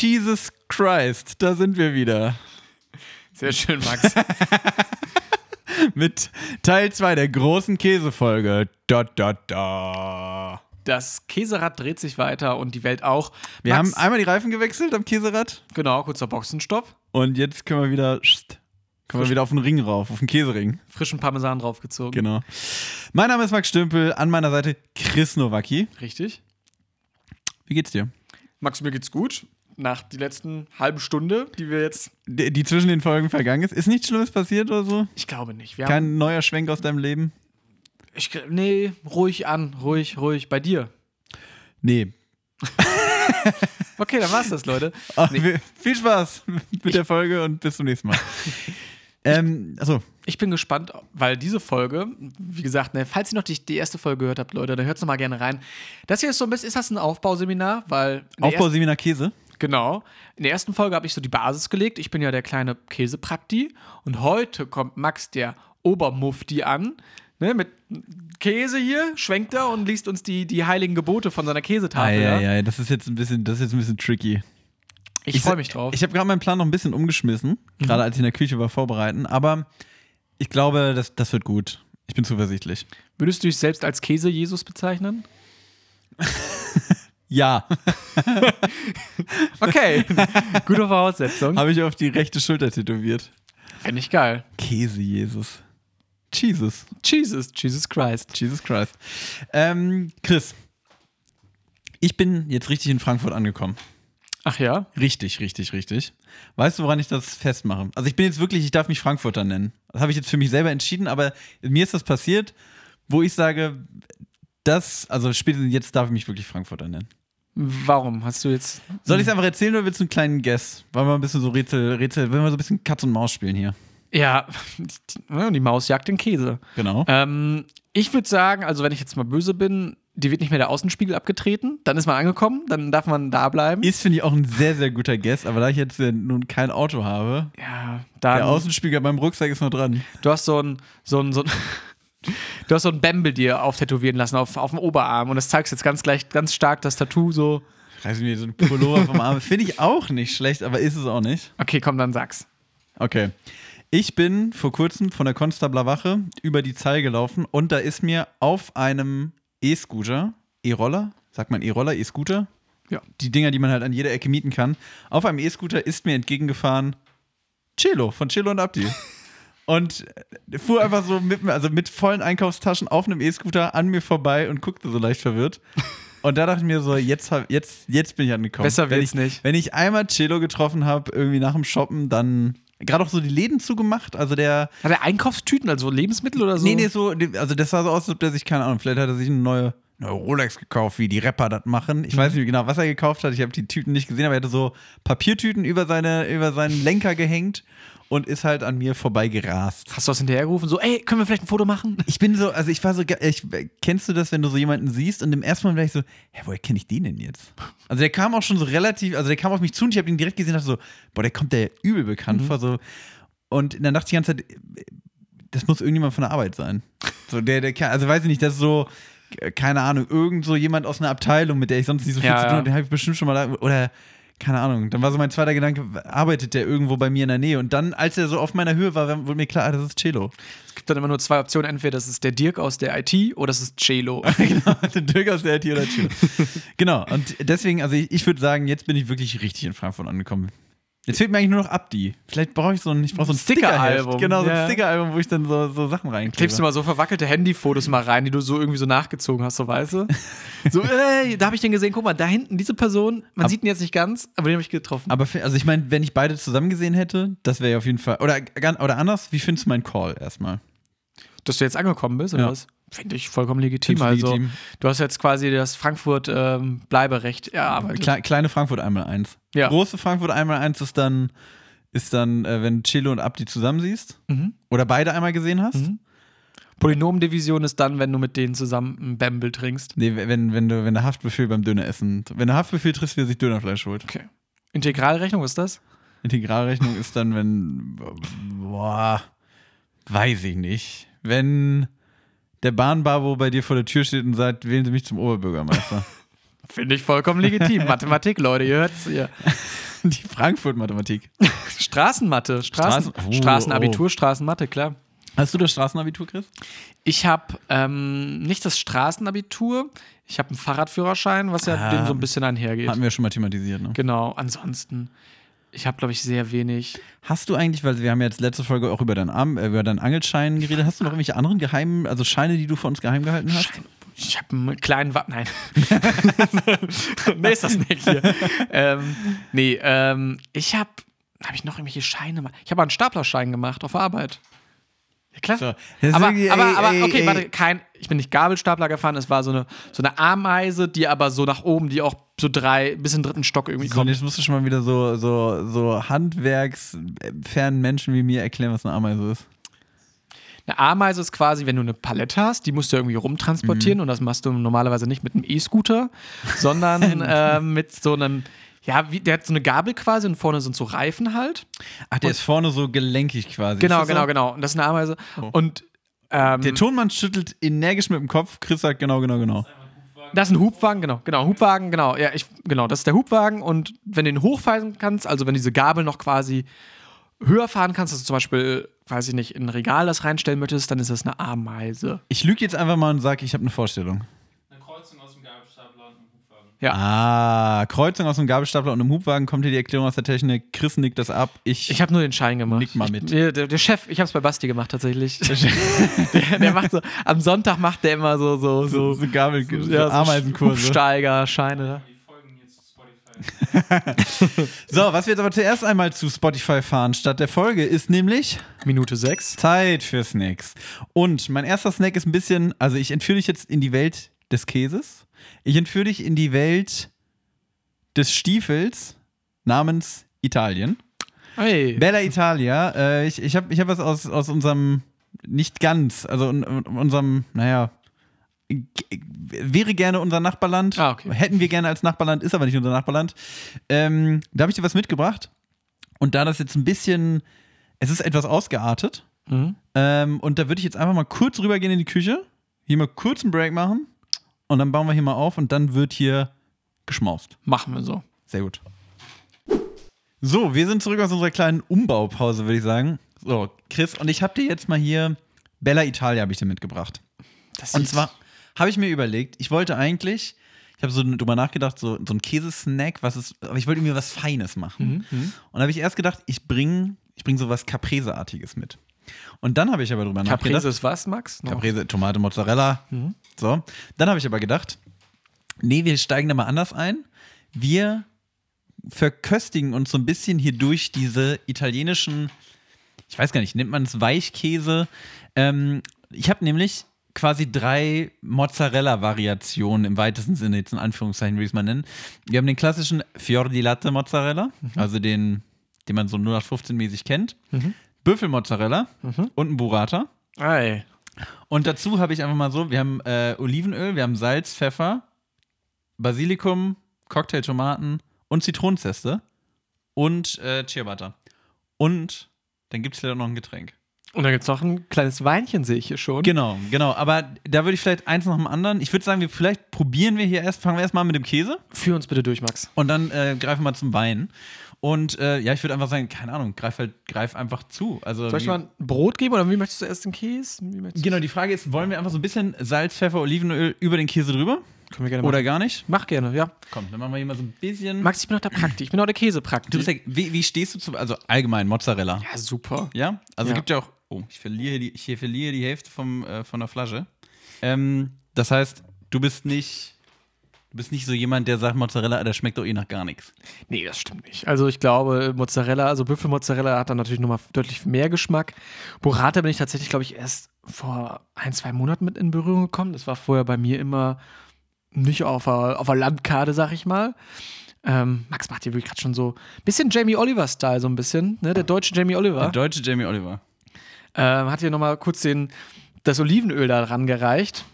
Jesus Christ, da sind wir wieder. Sehr schön, Max. Mit Teil 2 der großen Käsefolge. Da, da, da. Das Käserad dreht sich weiter und die Welt auch. Wir Max, haben einmal die Reifen gewechselt am Käserad genau, kurzer Boxenstopp, und jetzt können wir wieder, können wir wieder auf den Ring rauf, auf den Käsering. frischen Parmesan draufgezogen. Genau. Mein Name ist Max Stümpel, an meiner Seite Chris Nowacki. Richtig. Wie geht's dir? Max, mir geht's gut. Nach die letzten halben Stunde, die wir jetzt. Die, die zwischen den Folgen vergangen ist. Ist nichts Schlimmes passiert oder so? Ich glaube nicht. Wir Kein neuer Schwenk aus deinem Leben? ich, nee, ruhig an, ruhig, ruhig. Bei dir. Nee. Okay, dann war's das, Leute. Ah, Nee. Viel Spaß mit der Folge und bis zum nächsten Mal. ähm, achso, Ich bin gespannt, weil diese Folge, wie gesagt, ne, falls ihr noch die, die erste Folge gehört habt, Leute, dann hört's noch mal gerne rein. Das hier ist so ein bisschen, ist das ein Aufbauseminar? Weil der Aufbauseminar Käse. Genau. In der ersten Folge habe ich so die Basis gelegt. Ich bin ja der kleine Käseprakti. Und heute kommt Max, der Obermufti, an. Ne, mit Käse hier, schwenkt er und liest uns die, die heiligen Gebote von seiner Käsetafel. ja, ja? ja, das ist jetzt ein bisschen, das ist jetzt ein bisschen tricky. Ich, freue mich drauf. Ich habe gerade meinen Plan noch ein bisschen umgeschmissen, gerade als ich in der Küche war vorbereiten, aber ich glaube, das, das wird gut. Ich bin zuversichtlich. Würdest du dich selbst als Käse-Jesus bezeichnen? Ja, Okay, gute Voraussetzung. habe ich auf die rechte Schulter tätowiert. Fände ich geil. Käse, Jesus. Jesus. Jesus, Jesus Christ. Jesus Christ. Ähm, Chris, ich bin jetzt richtig in Frankfurt angekommen. Ach ja? Richtig, richtig, richtig. Weißt du, woran ich das festmache? Also ich bin jetzt wirklich, ich darf mich Frankfurter nennen. Das habe ich jetzt für mich selber entschieden, aber mir ist das passiert, wo ich sage, das, also spätestens jetzt darf ich mich wirklich Frankfurter nennen. Warum hast du jetzt. Soll ich es einfach erzählen oder willst du einen kleinen Guess? Wollen wir ein bisschen so Rätsel, Rätsel, wollen wir so ein bisschen Katz und Maus spielen hier? Ja, die, die Maus jagt den Käse. Genau. Ähm, ich würde sagen, also wenn ich jetzt mal böse bin, die wird nicht mehr der Außenspiegel abgetreten, dann ist man angekommen, dann darf man da bleiben. Ist, finde ich, auch ein sehr, sehr guter Guess, aber da ich jetzt äh, nun kein Auto habe, ja, der dann. Außenspiegel beim Rucksack ist noch dran. Du hast so ein, so ein, so ein Du hast so ein Bämbel dir auftätowieren lassen auf, auf dem Oberarm und das zeigst jetzt ganz gleich, ganz stark das Tattoo so. Reiß mir so ein Pullover vom Arm. Finde ich auch nicht schlecht, aber ist es auch nicht. Okay, komm, dann sag's. Okay. Ich bin vor kurzem von der Konstabler Wache über die Zeil gelaufen und da ist mir auf einem E-Scooter, E-Roller, sagt man E-Roller, E-Scooter? Ja. Die Dinger, die man halt an jeder Ecke mieten kann. Auf einem E-Scooter ist mir entgegengefahren Cello von Cello und Abdi. Und fuhr einfach so mit, mir- also mit vollen Einkaufstaschen auf einem E-Scooter an mir vorbei und guckte so leicht verwirrt. Und da dachte ich mir so, jetzt, hab- jetzt, jetzt bin ich angekommen. Besser wenn ich, nicht. Wenn ich einmal Cello getroffen habe, irgendwie nach dem Shoppen, dann gerade auch so die Läden zugemacht. Also der, Hat er Einkaufstüten, also Lebensmittel oder so? nee, nee, so, also das sah so aus, als ob der sich, keine Ahnung, vielleicht hat er sich eine neue, neue Rolex gekauft, wie die Rapper das machen. Ich weiß nicht genau, was er gekauft hat. Ich habe die Tüten nicht gesehen, aber er hatte so Papiertüten über, seine, über seinen Lenker gehängt und ist halt an mir vorbei gerast. Hast du was hinterhergerufen? So, ey, können wir vielleicht ein Foto machen? Ich bin so, also ich war so, ich, kennst du das, wenn du so jemanden siehst und im ersten Moment war ich so, hä, woher kenne ich den denn jetzt? Also der kam auch schon so relativ, also der kam auf mich zu und ich habe ihn direkt gesehen und dachte so, boah, der kommt der übel bekannt vor, so. Und dann dachte ich die ganze Zeit, das muss irgendjemand von der Arbeit sein. So, der, der kann, also weiß ich nicht, das ist so, keine Ahnung, irgend so jemand aus einer Abteilung, mit der ich sonst nicht so viel Ja, zu tun ja. habe, den habe ich bestimmt schon mal, da, oder keine Ahnung. Dann war so mein zweiter Gedanke, arbeitet der irgendwo bei mir in der Nähe? Und dann, als er so auf meiner Höhe war, wurde mir klar, ah, das ist Cello. Es gibt dann immer nur zwei Optionen. Entweder das ist der Dirk aus der IT oder das ist Celo. genau, der Dirk aus der IT oder Chile. genau, und deswegen, also ich, ich würde sagen, jetzt bin ich wirklich richtig in Frankfurt angekommen. Jetzt fehlt mir eigentlich nur noch Abdi. Vielleicht brauche ich so ein, ich brauche so ein Sticker-Album. Genau, so ein Ja. Sticker-Album, wo ich dann so, so Sachen Klebst du reinklebe. mal so verwackelte Handyfotos mal rein, die du so irgendwie so nachgezogen hast, so weißt du? So, ey, da habe ich den gesehen, guck mal, da hinten, diese Person, man sieht ihn jetzt nicht ganz, aber den habe ich getroffen. Aber also ich meine, wenn ich beide zusammen gesehen hätte, das wäre ja auf jeden Fall. Oder, oder anders, wie findest du meinen Call erstmal? Dass du jetzt angekommen bist, oder Ja. was? Finde ich vollkommen legitim. Also, legitim? du hast jetzt quasi das Frankfurt-Bleiberecht erarbeitet. Kle kleine Frankfurt einmal eins. Ja. Große Frankfurt einmal eins ist dann, ist dann, äh, wenn Chilo und Abdi zusammen siehst. Mhm. Oder beide einmal gesehen hast. Mhm. Polynomdivision ist dann, wenn du mit denen zusammen ein Bamble trinkst. Nee, wenn, wenn, du, wenn der Haftbefehl beim Döneressen, wenn der Haftbefehl trifft, wie er sich Dönerfleisch holt. Okay. Integralrechnung, ist das? Integralrechnung ist dann, wenn, boah, weiß ich nicht. Wenn der Bahnbabo bei dir vor der Tür steht und sagt, wählen Sie mich zum Oberbürgermeister. Finde ich vollkommen legitim. Mathematik, Leute, ihr hört's hier. Die Frankfurt-Mathematik. Straßenmathe, Straßen, Straßen- oh, Straßenabitur, Straßenmathe, klar. Hast du das Straßenabitur, Chris? Ich habe ähm, nicht das Straßenabitur, ich habe einen Fahrradführerschein, was ja Ah. dem so ein bisschen einhergeht. Hatten wir schon mal thematisiert, ne? Genau, ansonsten, ich habe, glaube ich, sehr wenig. Hast du eigentlich, weil wir haben ja jetzt letzte Folge auch über deinen, Arm, äh, über deinen Angelschein geredet, hast du noch irgendwelche anderen geheimen, also Scheine, die du von uns geheim gehalten hast? Schein- Ich habe einen kleinen Wa Nein. Nächster Snack hier. ähm, nee, ähm, ich habe. Habe ich noch irgendwelche Scheine gemacht? Ich habe einen Staplerschein gemacht auf Arbeit. Ja, klar. So. Aber, irgendwie- aber, ey, aber ey, okay, ey. warte, kein, ich bin nicht Gabelstapler gefahren, es war so eine, so eine Ameise, die aber so nach oben, die auch so drei, bis in den dritten Stock irgendwie So, kommt. jetzt musst du schon mal wieder so, so, so handwerksfernen Menschen wie mir erklären, was eine Ameise ist. Eine Ameise ist quasi, wenn du eine Palette hast, die musst du irgendwie rumtransportieren Mhm. und das machst du normalerweise nicht mit einem E-Scooter, sondern äh, mit so einem, ja, wie, der hat so eine Gabel quasi und vorne sind so Reifen halt. Ach, der ist vorne so gelenkig quasi. Genau, genau, so? genau. Und das ist eine Ameise. Oh. Und ähm, Der Tonmann schüttelt energisch mit dem Kopf. Chris sagt genau, genau, genau. das ist ein Hubwagen, genau, genau, Hubwagen, genau, ja, ich, genau, das ist der Hubwagen und wenn du ihn hochfahren kannst, also wenn diese Gabel noch quasi höher fahren kannst, dass du zum Beispiel, weiß ich nicht, in ein Regal das reinstellen möchtest, dann ist das eine Ameise. Ich lüge jetzt einfach mal und sage, ich habe eine Vorstellung. Eine Kreuzung aus dem Gabelstapler und einem Hubwagen. Ja. Ah, Kreuzung aus einem Gabelstapler und einem Hubwagen, kommt hier die Erklärung aus der Technik. Chris nickt das ab. Ich, Ich habe nur den Schein gemacht. Nick mal Ich, mit. der, der, der Chef, ich habe es bei Basti gemacht tatsächlich. der, der macht so, am Sonntag macht der immer so, so, so, so, so Gabel, so ja, so Ameisenkurse. Hubsteiger, Scheine. Die folgen jetzt zu Spotify. So, was wir jetzt aber zuerst einmal zu Spotify fahren statt der Folge ist nämlich Minute 6. Zeit für Snacks. Und mein erster Snack ist ein bisschen, also ich entführe dich jetzt in die Welt des Käses. Ich entführe dich in die Welt des Stiefels namens Italien. Hey. Bella Italia. Äh, ich ich habe ich hab was aus, aus unserem, nicht ganz, also in, in unserem, naja, wäre gerne unser Nachbarland. Ah, okay. Hätten wir gerne als Nachbarland, ist aber nicht unser Nachbarland. Ähm, da habe ich dir was mitgebracht. Und da das jetzt ein bisschen, es ist etwas ausgeartet. Mhm. Ähm, und da würde ich jetzt einfach mal kurz rübergehen in die Küche, hier mal kurz einen Break machen und dann bauen wir hier mal auf und dann wird hier geschmaust. Machen wir so. Sehr gut. So, wir sind zurück aus unserer kleinen Umbaupause, würde ich sagen. So, Chris, und ich habe dir jetzt mal hier Bella Italia habe ich dir mitgebracht. Das Und zwar habe ich mir überlegt, ich wollte eigentlich, ich habe so drüber nachgedacht, so, so ein Käsesnack, was ist, aber ich wollte mir was Feines machen. Mhm, mhm. Und da habe ich erst gedacht, ich bringe ich bring so was Caprese-artiges mit. Und dann habe ich aber drüber Caprese nachgedacht. ist was, Max? Noch? Caprese, Tomate, Mozzarella. Mhm. So. Dann habe ich aber gedacht, nee, wir steigen da mal anders ein. Wir verköstigen uns so ein bisschen hier durch diese italienischen, ich weiß gar nicht, nennt man es Weichkäse? Ähm, ich habe nämlich quasi drei Mozzarella-Variationen im weitesten Sinne, jetzt in Anführungszeichen würde ich es mal nennen. Wir haben den klassischen Fior di Latte Mozzarella, also den, den man so 0815-mäßig kennt. Mhm. Büffelmozzarella Mhm. und ein Burrata. Ei. Und dazu habe ich einfach mal so, wir haben äh, Olivenöl, wir haben Salz, Pfeffer, Basilikum, Cocktailtomaten und Zitronenzeste und äh, Ciabatta. Und dann gibt es leider noch ein Getränk. Und dann gibt es noch ein kleines Weinchen, sehe ich hier schon. Genau, genau. Aber da würde ich vielleicht eins nach dem anderen. Ich würde sagen, wir vielleicht probieren wir hier erst, fangen wir erstmal mit dem Käse Führ uns bitte durch, Max. und dann äh, greifen wir zum Wein. Und äh, ja, ich würde einfach sagen, keine Ahnung, greif halt, greif einfach zu. Also, Soll ich wie- mal ein Brot geben oder wie möchtest du erst den Käse? Genau, die Frage ist, wollen wir einfach so ein bisschen Salz, Pfeffer, Olivenöl über den Käse drüber? Können wir gerne machen. Oder gar nicht? Mach gerne, ja. Komm, dann machen wir hier mal so ein bisschen. Max, ich bin auch der Praktik. Ich bin auch der Käsepraktik. Du bist ja, wie, wie stehst du zu, also allgemein Mozzarella? ja, super. Ja? Also Ja. gibt ja auch, oh, ich verliere die, ich verliere die Hälfte vom, äh, von der Flasche. Ähm, das heißt, du bist nicht, du bist nicht so jemand, der sagt, Mozzarella, das schmeckt doch eh nach gar nichts. Nee, das stimmt nicht. Also ich glaube, Mozzarella, also Büffelmozzarella hat dann natürlich nochmal deutlich mehr Geschmack. Burrata bin ich tatsächlich, glaube ich, erst vor ein, zwei Monaten mit in Berührung gekommen. Das war vorher bei mir immer nicht auf der, auf der Landkarte, sag ich mal. Ähm, Max macht hier wirklich gerade schon so ein bisschen Jamie Oliver-Style, so ein bisschen, ne? Der deutsche Jamie Der Oliver. deutsche Jamie Oliver. Ähm, hat hier nochmal kurz den, das Olivenöl da rangereicht.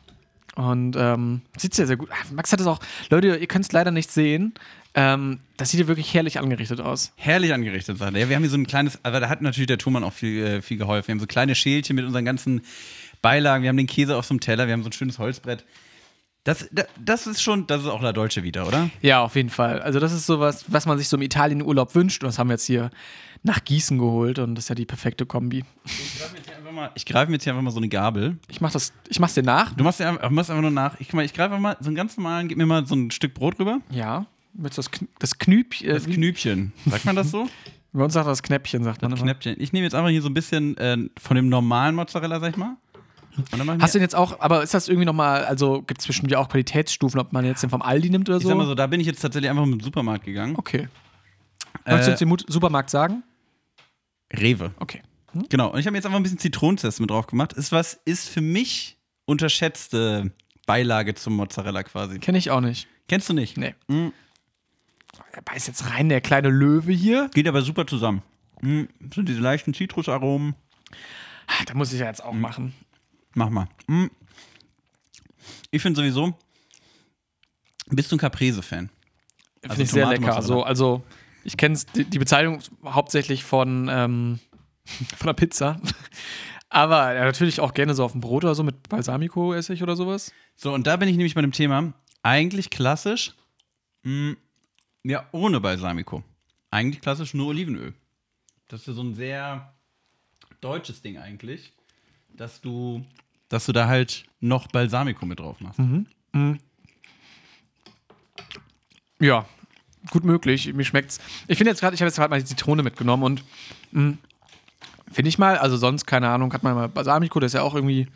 Und ähm, sieht sehr, sehr gut. Ah, Max hat es auch, Leute, ihr könnt es leider nicht sehen. Ähm, das sieht hier wirklich herrlich angerichtet aus. Herrlich angerichtet, sagt er. Ja, wir haben hier so ein kleines, aber da hat natürlich der Thumann auch viel, äh, viel geholfen. Wir haben so kleine Schälchen mit unseren ganzen Beilagen. Wir haben den Käse auf so einem Teller, wir haben so ein schönes Holzbrett. Das, das, das ist schon, das ist auch La Dolce Vita, oder? Ja, auf jeden Fall. Also das ist sowas, was man sich so im Italienurlaub wünscht. Und das haben wir jetzt hier nach Gießen geholt und das ist ja die perfekte Kombi. Ich greife mir jetzt hier einfach mal, ich greife mir jetzt hier einfach mal so eine Gabel. Ich mach das, ich mach's dir nach. Du machst, ja, einfach- machst einfach nur nach. Ich, guck mal, ich greife mal so einen ganz normalen, gib mir mal so ein Stück Brot rüber. Ja. Mit das, Kn das Knüp, äh, Das Knübchen. Sagt man das so? Bei uns sagt das Knäppchen, sagt man Das immer. Knäppchen. Ich nehme jetzt einfach hier so ein bisschen äh, von dem normalen Mozzarella, sag ich mal. Und dann mach ich Hast du den jetzt auch, aber ist das irgendwie nochmal, also gibt es bestimmt ja auch Qualitätsstufen, ob man jetzt den vom Aldi nimmt oder ich so? sag mal so, da bin ich jetzt tatsächlich einfach mit dem Supermarkt gegangen. Okay. Kannst du Äh, uns den Mut- Supermarkt sagen? Rewe. Okay. Genau. Und ich habe mir jetzt einfach ein bisschen Zitronenzest mit drauf gemacht. Ist was, ist für mich unterschätzte Beilage zum Mozzarella quasi. Kenne ich auch nicht. Kennst du nicht? Nee. Mm, Er beißt jetzt rein, der kleine Löwe hier. Geht aber super zusammen. Mm, so diese leichten Zitrusaromen. Ah, Da muss ich ja jetzt auch machen. Mach mal. Mm. Ich finde sowieso, bist du ein Caprese-Fan? Finde Also ich sehr Tomaten- lecker. Mozzarella. So, also, ich kenne die, die Bezeichnung hauptsächlich von, ähm, von der Pizza. Aber ja, natürlich auch gerne so auf dem Brot oder so mit Balsamico-Essig oder sowas. So, und da bin ich nämlich bei dem Thema, eigentlich klassisch, mm, ja, ohne Balsamico. Eigentlich klassisch nur Olivenöl. Das ist ja so ein sehr deutsches Ding eigentlich, dass du, dass du da halt noch Balsamico mit drauf machst. Ja, gut möglich. Mir schmeckt's. Ich finde jetzt gerade, ich habe jetzt gerade mal die Zitrone mitgenommen und mh, finde ich mal, also sonst, keine Ahnung, hat man mal Balsamico, das ist ja auch irgendwie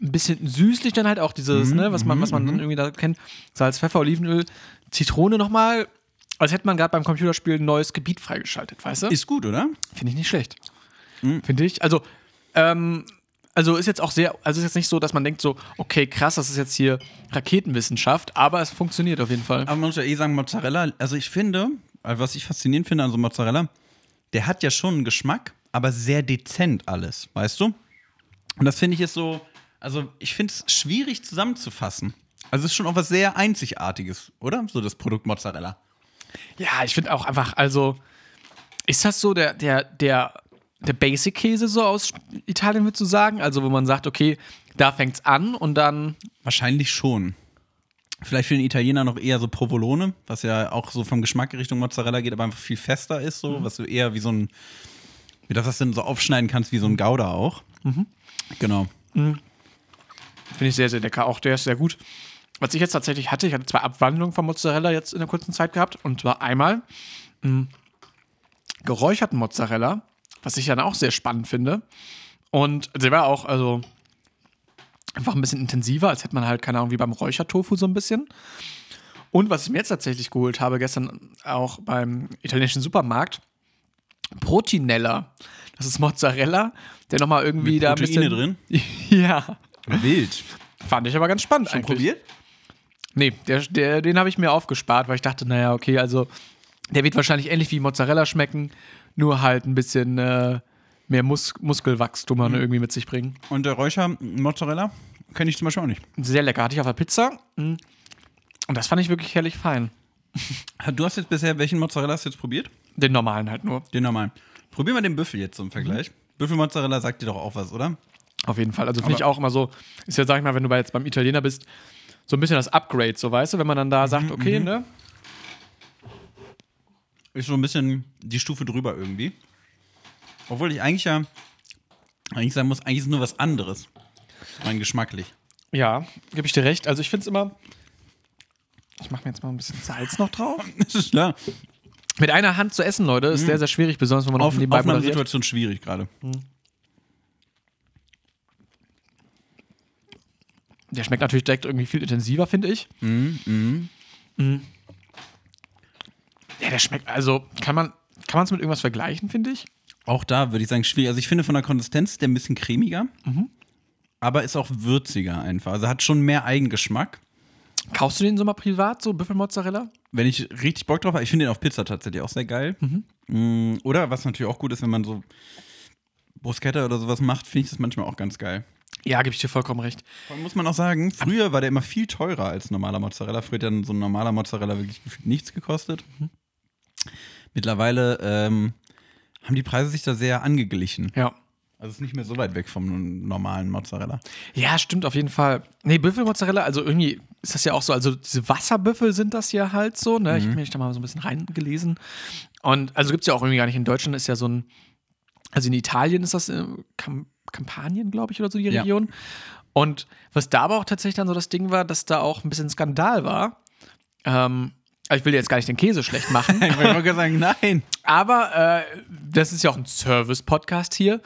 ein bisschen süßlich dann halt auch dieses, ne, was man, was man dann irgendwie da kennt. Salz, Pfeffer, Olivenöl, Zitrone nochmal, als hätte man gerade beim Computerspiel ein neues Gebiet freigeschaltet, weißt du? Ist gut, oder? Finde ich nicht schlecht. Finde ich. Also, ähm, also ist jetzt auch sehr, also ist jetzt nicht so, dass man denkt so, okay, krass, das ist jetzt hier Raketenwissenschaft, aber es funktioniert auf jeden Fall. Aber man muss ja eh sagen, Mozzarella, also ich finde, also was ich faszinierend finde an so Mozzarella, der hat ja schon einen Geschmack, aber sehr dezent alles, weißt du? Und das finde ich ist so, also ich finde es schwierig zusammenzufassen. Also es ist schon auch was sehr Einzigartiges, oder? So das Produkt Mozzarella. Ja, ich finde auch einfach, also ist das so der, der, der, der Basic-Käse so aus Italien, würdest du sagen? Also, wo man sagt, okay, da fängt's an und dann. Wahrscheinlich schon. Vielleicht für den Italiener noch eher so Provolone, was ja auch so vom Geschmack Richtung Mozzarella geht, aber einfach viel fester ist, so, was du eher wie so ein, wie das das denn so aufschneiden kannst, wie so ein Gouda auch. Genau. Finde ich sehr, sehr lecker. Auch der ist sehr gut. Was ich jetzt tatsächlich hatte, ich hatte zwei Abwandlungen von Mozzarella jetzt in der kurzen Zeit gehabt. Und zwar einmal mh, geräucherten Mozzarella, was ich dann auch sehr spannend finde. Und der war auch, also einfach ein bisschen intensiver, als hätte man halt, keine Ahnung, wie beim Räuchertofu so ein bisschen. Und was ich mir jetzt tatsächlich geholt habe, gestern auch beim italienischen Supermarkt, Protinella. Das ist Mozzarella, der nochmal irgendwie Mit da ein bisschen. drin? ja. Wild. Fand ich aber ganz spannend Schon eigentlich. probiert? Nee, der, der, den habe ich mir aufgespart, weil ich dachte, naja, okay, also der wird wahrscheinlich ähnlich wie Mozzarella schmecken, nur halt ein bisschen äh, mehr Mus Muskelwachstum Mhm. irgendwie mit sich bringen. Und der Räucher-Mozzarella kenne ich zum Beispiel auch nicht. Sehr lecker. Hatte ich auf der Pizza. mm. Und das fand ich wirklich herrlich fein. Du hast jetzt bisher, welchen Mozzarella hast du jetzt probiert? Den normalen halt nur. Den normalen. Probier mal den Büffel jetzt zum Vergleich. Büffelmozzarella sagt dir doch auch was, oder? Auf jeden Fall. Also finde ich auch immer so, ist ja, sag ich mal, wenn du jetzt beim Italiener bist, so ein bisschen das Upgrade, so weißt du, wenn man dann da sagt, okay, ne? Ist so ein bisschen die Stufe drüber irgendwie. Obwohl ich eigentlich ja, eigentlich sagen muss, eigentlich ist es nur was anderes. Rein geschmacklich. Ja, gebe ich dir recht. Also ich finde es immer. Ich mache mir jetzt mal ein bisschen Salz noch drauf. Das ist klar. Mit einer Hand zu essen, Leute, ist sehr, sehr schwierig, besonders wenn man Auf, nebenbei moderiert. Aufnahmesituation schwierig gerade. Der schmeckt natürlich direkt irgendwie viel intensiver, finde ich. Mhm. Ja, der schmeckt, also kann man kann es mit irgendwas vergleichen, finde ich? Auch da würde ich sagen, schwierig. Also ich finde von der Konsistenz ist der ein bisschen cremiger, aber ist auch würziger einfach. Also hat schon mehr Eigengeschmack. Kaufst du den so mal privat, so Büffelmozzarella? Wenn ich richtig Bock drauf habe, ich finde den auf Pizza tatsächlich auch sehr geil. Mm, Oder was natürlich auch gut ist, wenn man so Bruschetta oder sowas macht, finde ich das manchmal auch ganz geil. Ja, gebe ich dir vollkommen recht. Vor muss man auch sagen, früher war der immer viel teurer als normaler Mozzarella. Früher hat dann so ein normaler Mozzarella wirklich nichts gekostet. Mittlerweile ähm, haben die Preise sich da sehr angeglichen. Ja. Also es ist nicht mehr so weit weg vom normalen Mozzarella. Ja, stimmt auf jeden Fall. Nee, Büffelmozzarella, also irgendwie ist das ja auch so, also diese Wasserbüffel sind das ja halt so, ne? Ich habe mich da mal so ein bisschen reingelesen. Und also gibt es ja auch irgendwie gar nicht in Deutschland, ist ja so ein, also in Italien ist das äh, Kam Kampanien, glaube ich, oder so die Ja. Region. Und was da aber auch tatsächlich dann so das Ding war, dass da auch ein bisschen Skandal war. Ähm, ich will jetzt gar nicht den Käse schlecht machen. Ich wollte gerade sagen, nein. Aber äh, das ist ja auch ein Service-Podcast hier.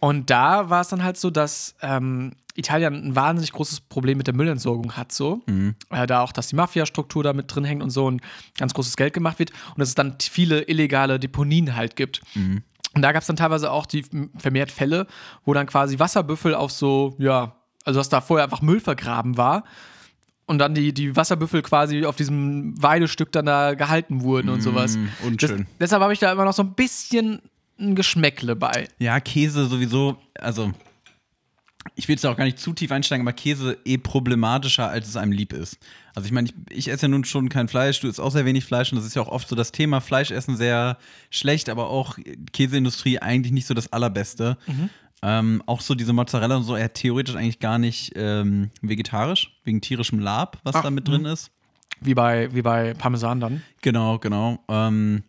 Und da war es dann halt so, dass ähm, Italien ein wahnsinnig großes Problem mit der Müllentsorgung hat, so. Äh, da auch, dass die Mafia-Struktur da mit drin hängt und so und ganz großes Geld gemacht wird. Und dass es dann viele illegale Deponien halt gibt. Und da gab es dann teilweise auch die vermehrt Fälle, wo dann quasi Wasserbüffel auf so, ja, also dass da vorher einfach Müll vergraben war. Und dann die, die Wasserbüffel quasi auf diesem Weidestück dann da gehalten wurden und sowas. Mm, unschön. Das, deshalb habe ich da immer noch so ein bisschen ein Geschmäckle bei. Ja, Käse sowieso, also ich will jetzt auch gar nicht zu tief einsteigen, aber Käse eh problematischer, als es einem lieb ist. Also ich meine, ich, ich esse ja nun schon kein Fleisch, du isst auch sehr wenig Fleisch und das ist ja auch oft so das Thema Fleischessen sehr schlecht, aber auch Käseindustrie eigentlich nicht so das Allerbeste. Ähm, auch so diese Mozzarella und so, ja, theoretisch eigentlich gar nicht ähm, vegetarisch, wegen tierischem Lab, was Ach, da mit drin ist. Wie bei, wie bei Parmesan dann. Genau, genau. Ähm,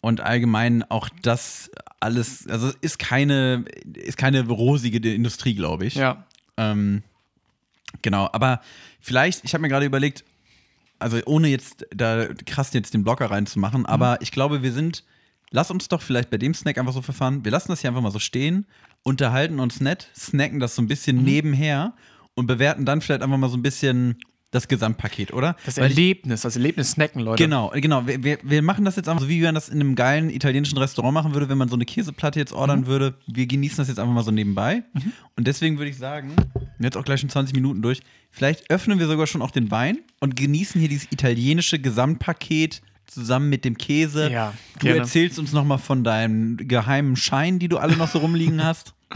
und allgemein auch das alles, also ist keine, ist keine rosige Industrie, glaube ich. Ja. Ähm, genau, aber vielleicht, ich habe mir gerade überlegt, also ohne jetzt da krass jetzt den Blocker reinzumachen, aber ich glaube, wir sind, lass uns doch vielleicht bei dem Snack einfach so verfahren, wir lassen das hier einfach mal so stehen, unterhalten uns nett, snacken das so ein bisschen nebenher und bewerten dann vielleicht einfach mal so ein bisschen das Gesamtpaket, oder? Das Weil ich- Erlebnis, das Erlebnis snacken, Leute. Genau, genau. Wir, wir, wir machen das jetzt einfach so, wie man das in einem geilen italienischen Restaurant machen würde, wenn man so eine Käseplatte jetzt ordern würde. Wir genießen das jetzt einfach mal so nebenbei. Und deswegen würde ich sagen, jetzt auch gleich schon 20 Minuten durch, vielleicht öffnen wir sogar schon auch den Wein und genießen hier dieses italienische Gesamtpaket zusammen mit dem Käse. Ja, du gerne. erzählst uns nochmal von deinen geheimen Scheinen, die du alle noch so rumliegen hast.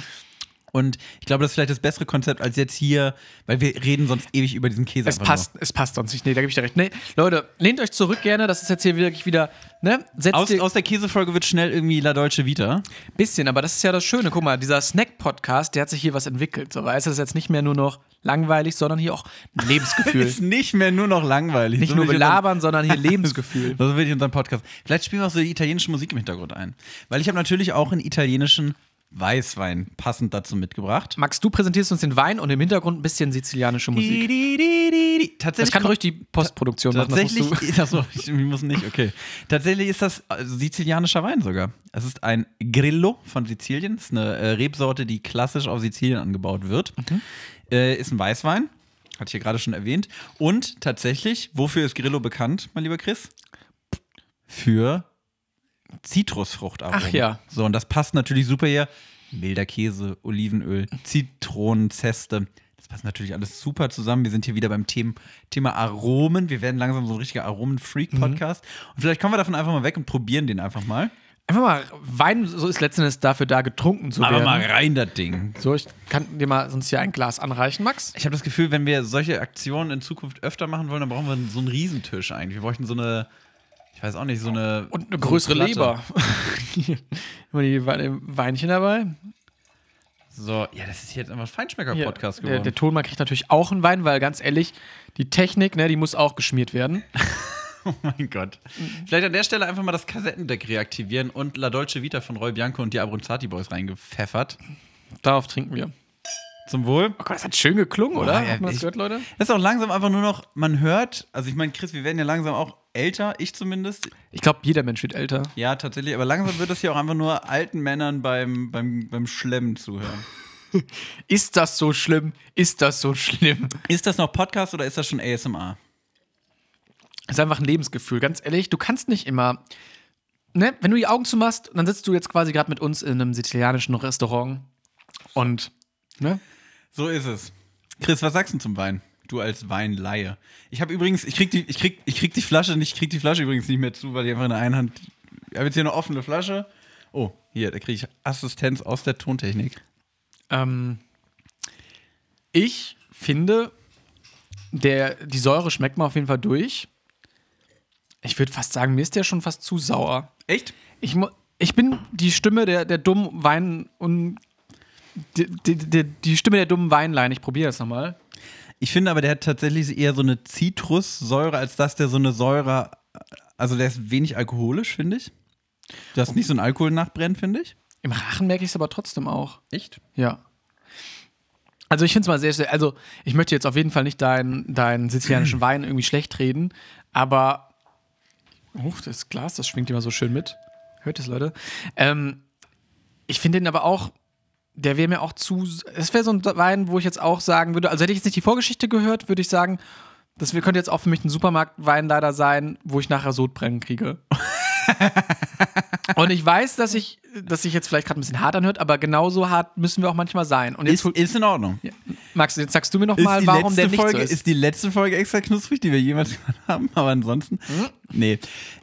Und ich glaube, das ist vielleicht das bessere Konzept als jetzt hier, weil wir reden sonst ewig über diesen Käse. Es einfach nur. passt, es passt sonst nicht. Nee, da gebe ich dir recht. Nee, Leute, lehnt euch zurück gerne. Das ist jetzt hier wirklich wieder, ne? Setzt Aus, aus der Käsefolge wird schnell irgendwie La Dolce Vita. bisschen, aber das ist ja das Schöne. Guck mal, dieser Snack-Podcast, der hat sich hier was entwickelt. So, weißt du, das ist jetzt nicht mehr nur noch langweilig, sondern hier auch ein Lebensgefühl. Ist nicht mehr nur noch langweilig. nicht So nur belabern, sondern hier Lebensgefühl. So will ich unseren Podcast. Vielleicht spielen wir auch so die italienische Musik im Hintergrund ein. Weil ich habe natürlich auch einen italienischen Weißwein passend dazu mitgebracht. Max, du präsentierst uns den Wein und im Hintergrund ein bisschen sizilianische Musik. Tatsächlich Das kann ruhig die Postproduktion machen. Das musst Tatsächlich, du. achso, ich muss nicht, okay. Tatsächlich ist das äh, sizilianischer Wein sogar. Es ist ein Grillo von Sizilien. Das ist eine äh, Rebsorte, die klassisch auf Sizilien angebaut wird. Äh, ist ein Weißwein, hatte ich ja gerade schon erwähnt. Und tatsächlich, wofür ist Grillo bekannt, mein lieber Chris? Für Zitrusfruchtaromen. Ach ja. So, und das passt natürlich super hier. Milder Käse, Olivenöl, Zitronenzeste. Das passt natürlich alles super zusammen. Wir sind hier wieder beim Thema, Thema Aromen. Wir werden langsam so ein richtiger Aromen-Freak-Podcast. Und vielleicht kommen wir davon einfach mal weg und probieren den einfach mal. Einfach mal, Wein so ist letztendlich dafür da, getrunken zu Aber werden. mal rein, das Ding. So, ich kann dir mal sonst hier ein Glas anreichen, Max. Ich habe das Gefühl, wenn wir solche Aktionen in Zukunft öfter machen wollen, dann brauchen wir so einen Riesentisch eigentlich. Wir bräuchten so eine, ich weiß auch nicht, so eine. Und eine so größere Platte. Leber. Immer die We- Weinchen dabei. So, ja, das ist jetzt einfach ein Feinschmecker-Podcast der, geworden. der Tonmann kriegt natürlich auch einen Wein, weil ganz ehrlich, die Technik, ne, die muss auch geschmiert werden. Oh mein Gott. Vielleicht an der Stelle einfach mal das Kassettendeck reaktivieren und La Dolce Vita von Roy Bianco und die Abronzati Boys reingepfeffert. Darauf trinken wir. Zum Wohl. Oh Gott, das hat schön geklungen, oder? ja, Hat man das ich- gehört, Leute? Das ist auch langsam einfach nur noch, man hört, also ich meine, Chris, wir werden ja langsam auch älter, ich zumindest. Ich glaube, jeder Mensch wird älter. Ja, tatsächlich, aber langsam wird es hier auch einfach nur alten Männern beim, beim, beim Schlemmen zuhören. Ist das so schlimm? Ist das so schlimm? Ist das noch Podcast oder ist das schon ASMR? ist einfach ein Lebensgefühl. Ganz ehrlich, du kannst nicht immer. Ne, wenn du die Augen zumachst, dann sitzt du jetzt quasi gerade mit uns in einem sizilianischen Restaurant und ne? So ist es. Chris, was sagst du zum Wein? Du als Weinlaie. Ich habe übrigens, ich krieg, die, ich, krieg, ich krieg die Flasche nicht, ich krieg die Flasche übrigens nicht mehr zu, weil ich einfach in der einen Hand. Ich habe jetzt hier eine offene Flasche. Oh, hier, da kriege ich Assistenz aus der Tontechnik. Ähm, ich finde, der, die Säure schmeckt mir auf jeden Fall durch. Ich würde fast sagen, mir ist der schon fast zu sauer. Echt? Ich, ich bin die Stimme der, der dummen Wein- und die, die, die, die Stimme der dummen Weinlein. Ich probiere das nochmal. Ich finde aber, der hat tatsächlich eher so eine Zitrussäure, als dass der so eine Säure. Also der ist wenig alkoholisch, finde ich. Du hast nicht so ein Alkohol nachbrennen, finde ich. Im Rachen merke ich es aber trotzdem auch. Echt? Ja. Also ich finde es mal sehr, sehr, also ich möchte jetzt auf jeden Fall nicht deinen, deinen sizilianischen Wein irgendwie schlecht reden, aber oh, das Glas, das schwingt immer so schön mit. Hört es, Leute? Ähm, ich finde den aber auch, der wäre mir auch zu, es wäre so ein Wein, wo ich jetzt auch sagen würde, also hätte ich jetzt nicht die Vorgeschichte gehört, würde ich sagen, das könnte jetzt auch für mich ein Supermarktwein leider sein, wo ich nachher Sodbrennen kriege. Und ich weiß, dass ich, dass sich jetzt vielleicht gerade ein bisschen hart anhört, aber genauso hart müssen wir auch manchmal sein. Und jetzt, Ist, ist in Ordnung. Max, jetzt sagst du mir noch Ist mal, die warum der nicht Folge, so ist. ist die letzte Folge extra knusprig, die wir jemals haben, aber ansonsten. Mhm. Nee.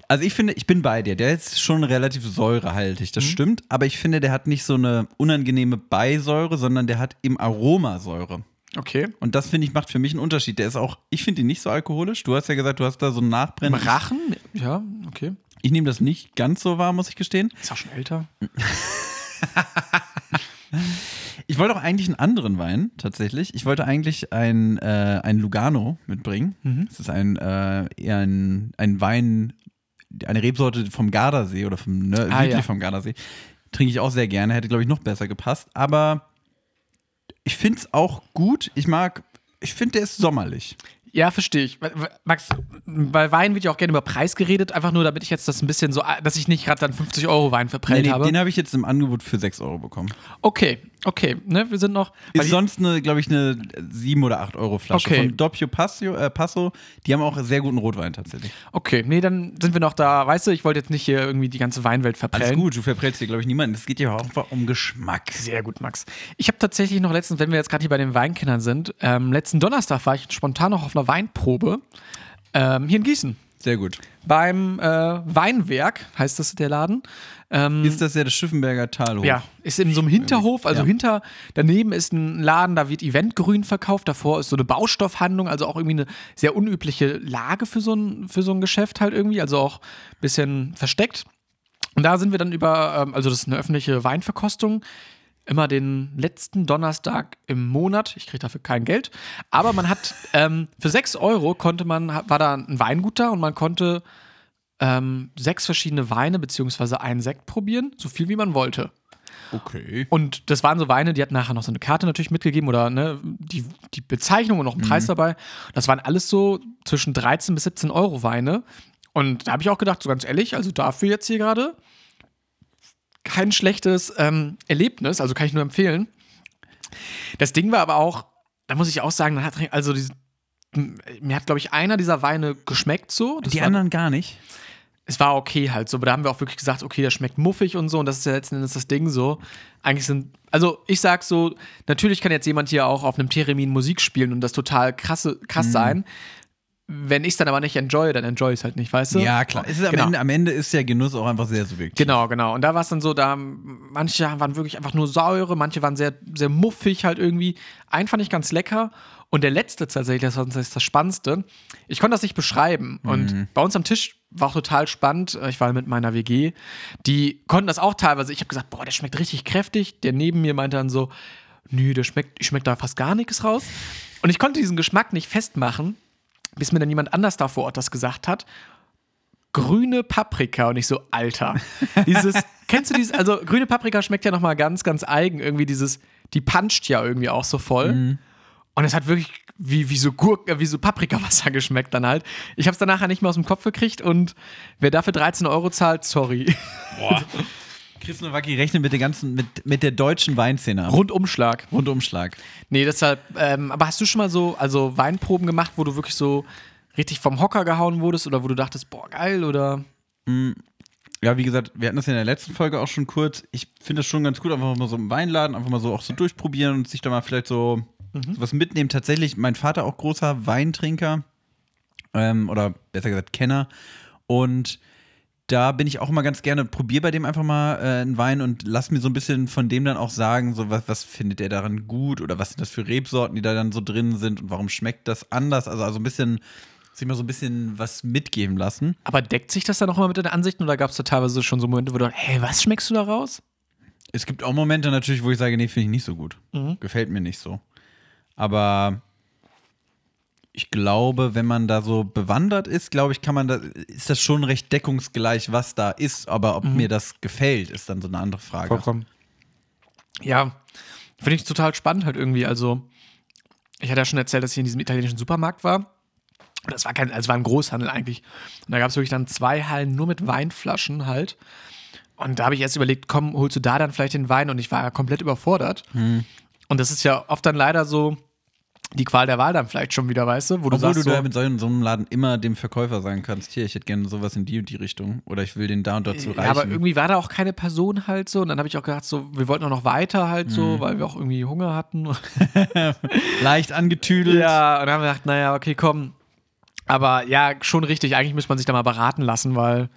Also ich finde, ich bin bei dir. Der ist schon relativ säurehaltig, Mhm. das stimmt. Aber ich finde, der hat nicht so eine unangenehme Beisäure, sondern der hat im Aroma Säure. Okay. Und das finde ich macht für mich einen Unterschied. Der ist auch, ich finde ihn nicht so alkoholisch. Du hast ja gesagt, du hast da so ein Im Nachbrennen. Rachen? Ja, okay. Ich nehme das nicht ganz so wahr, muss ich gestehen. Ist auch schon älter. Ich wollte auch eigentlich einen anderen Wein, tatsächlich. Ich wollte eigentlich ein, äh, ein Lugano mitbringen. Mhm. Das ist ein, äh, eher ein, ein Wein, eine Rebsorte vom Gardasee oder vom, ne, Ah, ja. vom Gardasee. Trinke ich auch sehr gerne, hätte, glaube ich, noch besser gepasst. Aber ich finde es auch gut. Ich mag, ich finde, der ist sommerlich. Ja, verstehe ich. Max, bei Wein wird ja auch gerne über Preis geredet, einfach nur, damit ich jetzt das ein bisschen so, dass ich nicht gerade dann 50 Euro Wein verprellt Nee, nee, habe. den habe ich jetzt im Angebot für 6 Euro bekommen. Okay, okay, ne, wir sind noch. Ist sonst, eine, glaube ich, eine 7 oder 8 Euro Flasche Okay. von Doppio Passo, äh, Passo. Die haben auch sehr guten Rotwein tatsächlich. Okay, nee, dann sind wir noch da. Weißt du, ich wollte jetzt nicht hier irgendwie die ganze Weinwelt verprellen. Alles gut, du verprellst hier, glaube ich, niemanden. Es geht ja auch einfach um Geschmack. Sehr gut, Max. Ich habe tatsächlich noch letztens, wenn wir jetzt gerade hier bei den Weinkennern sind, ähm, letzten Donnerstag war ich spontan noch auf einer Weinprobe ähm, hier in Gießen. Sehr gut. Beim äh, Weinwerk heißt das der Laden. Ähm, Ist das ja das Schiffenberger Talhof? ja, ist in so einem Hinterhof, also Ja. hinter, daneben ist ein Laden, da wird Eventgrün verkauft, davor ist so eine Baustoffhandlung, also auch irgendwie eine sehr unübliche Lage für so ein, für so ein Geschäft halt irgendwie, also auch ein bisschen versteckt. Und da sind wir dann über, ähm, also das ist eine öffentliche Weinverkostung, immer den letzten Donnerstag im Monat. Ich kriege dafür kein Geld. Aber man hat, ähm, für 6 Euro konnte man, war da ein Weingut da und man konnte ähm, sechs verschiedene Weine beziehungsweise einen Sekt probieren, so viel wie man wollte. Okay. Und das waren so Weine, die hatten nachher noch so eine Karte natürlich mitgegeben oder ne, die, die Bezeichnung und noch einen Preis dabei. Das waren alles so zwischen 13 bis 17 Euro Weine. Und da habe ich auch gedacht, so ganz ehrlich, also dafür jetzt hier gerade kein schlechtes ähm, Erlebnis, also kann ich nur empfehlen. Das Ding war aber auch, da muss ich auch sagen, hat also diese, mir hat, glaube ich, einer dieser Weine geschmeckt so. Das Die war, anderen gar nicht. es war okay halt so, aber da haben wir auch wirklich gesagt, okay, der schmeckt muffig und so und das ist ja letzten Endes das Ding so. Eigentlich sind, also ich sag so, natürlich kann jetzt jemand hier auch auf einem Theremin Musik spielen und das total krasse, krass Mhm. sein. Wenn ich es dann aber nicht enjoy, dann enjoy ich es halt nicht, weißt du? Ja, klar. Es ist am, Genau. Ende, am Ende ist der Genuss auch einfach sehr subjektiv. Genau, genau. Und da war es dann so, da manche waren wirklich einfach nur Säure, manche waren sehr, sehr muffig halt irgendwie. Einen fand ich ganz lecker. Und der letzte tatsächlich, das war das, ist das Spannendste. Ich konnte das nicht beschreiben. Und bei uns am Tisch war auch total spannend. Ich war mit meiner WG. Die konnten das auch teilweise. Ich habe gesagt, boah, der schmeckt richtig kräftig. Der neben mir meinte dann so, nö, der schmeckt, ich schmeckt da fast gar nichts raus. Und ich konnte diesen Geschmack nicht festmachen, bis mir dann jemand anders da vor Ort das gesagt hat grüne Paprika und ich so, Alter. Dieses, kennst du dieses, also grüne Paprika schmeckt ja nochmal ganz, ganz eigen. Irgendwie dieses, die puncht ja irgendwie auch so voll. Und es hat wirklich wie, wie so Gurken, wie so Paprikawasser geschmeckt dann halt. Ich habe es dann nachher nicht mehr aus dem Kopf gekriegt und wer dafür 13 Euro zahlt, sorry. Boah. Chris Nowacki rechnet mit, der ganzen, mit, mit der deutschen Weinszene. Rundumschlag. Rundumschlag. Nee, deshalb, ähm, aber hast du schon mal so, also Weinproben gemacht, wo du wirklich so richtig vom Hocker gehauen wurdest oder wo du dachtest, boah, geil oder? Ja, wie gesagt, wir hatten das ja in der letzten Folge auch schon kurz. Ich finde das schon ganz gut, einfach mal so im Weinladen, einfach mal so auch so durchprobieren und sich da mal vielleicht so, so was mitnehmen. Tatsächlich, mein Vater auch großer Weintrinker ähm, oder besser gesagt Kenner. Und da bin ich auch immer ganz gerne, probiere bei dem einfach mal äh, einen Wein und lass mir so ein bisschen von dem dann auch sagen, so was, was findet er daran gut oder was sind das für Rebsorten, die da dann so drin sind und warum schmeckt das anders. Also, also ein bisschen, sich mal so ein bisschen was mitgeben lassen. Aber deckt sich das dann auch mal mit deinen Ansichten oder gab es da teilweise schon so Momente, wo du, hey, was schmeckst du da raus? Es gibt auch Momente natürlich, wo ich sage, nee, finde ich nicht so gut. Mhm. Gefällt mir nicht so. Aber ich glaube, wenn man da so bewandert ist, glaube ich, kann man da, ist das schon recht deckungsgleich, was da ist. Aber ob mir das gefällt, ist dann so eine andere Frage. Ja, finde ich total spannend halt irgendwie. Also, ich hatte ja schon erzählt, dass ich in diesem italienischen Supermarkt war. Und das war kein, also es war ein Großhandel eigentlich. Und da gab es wirklich dann zwei Hallen nur mit Weinflaschen halt. Und da habe ich erst überlegt, komm, holst du da dann vielleicht den Wein? Und ich war komplett überfordert. Hm. Und das ist ja oft dann leider so die Qual der Wahl dann vielleicht schon wieder, weißt du? Wo du Obwohl sagst du da mit so, so einem Laden immer dem Verkäufer sagen kannst, hier, ich hätte gerne sowas in die und die Richtung. Oder ich will den da und dort zu Ja, aber reichen. irgendwie war da auch keine Person halt so. Und dann habe ich auch gedacht, so, wir wollten auch noch weiter halt so, Mhm. weil wir auch irgendwie Hunger hatten. Leicht angetüdelt. Ja, und dann haben wir gedacht, naja, okay, komm. Aber ja, schon richtig. Eigentlich müsste man sich da mal beraten lassen, weil.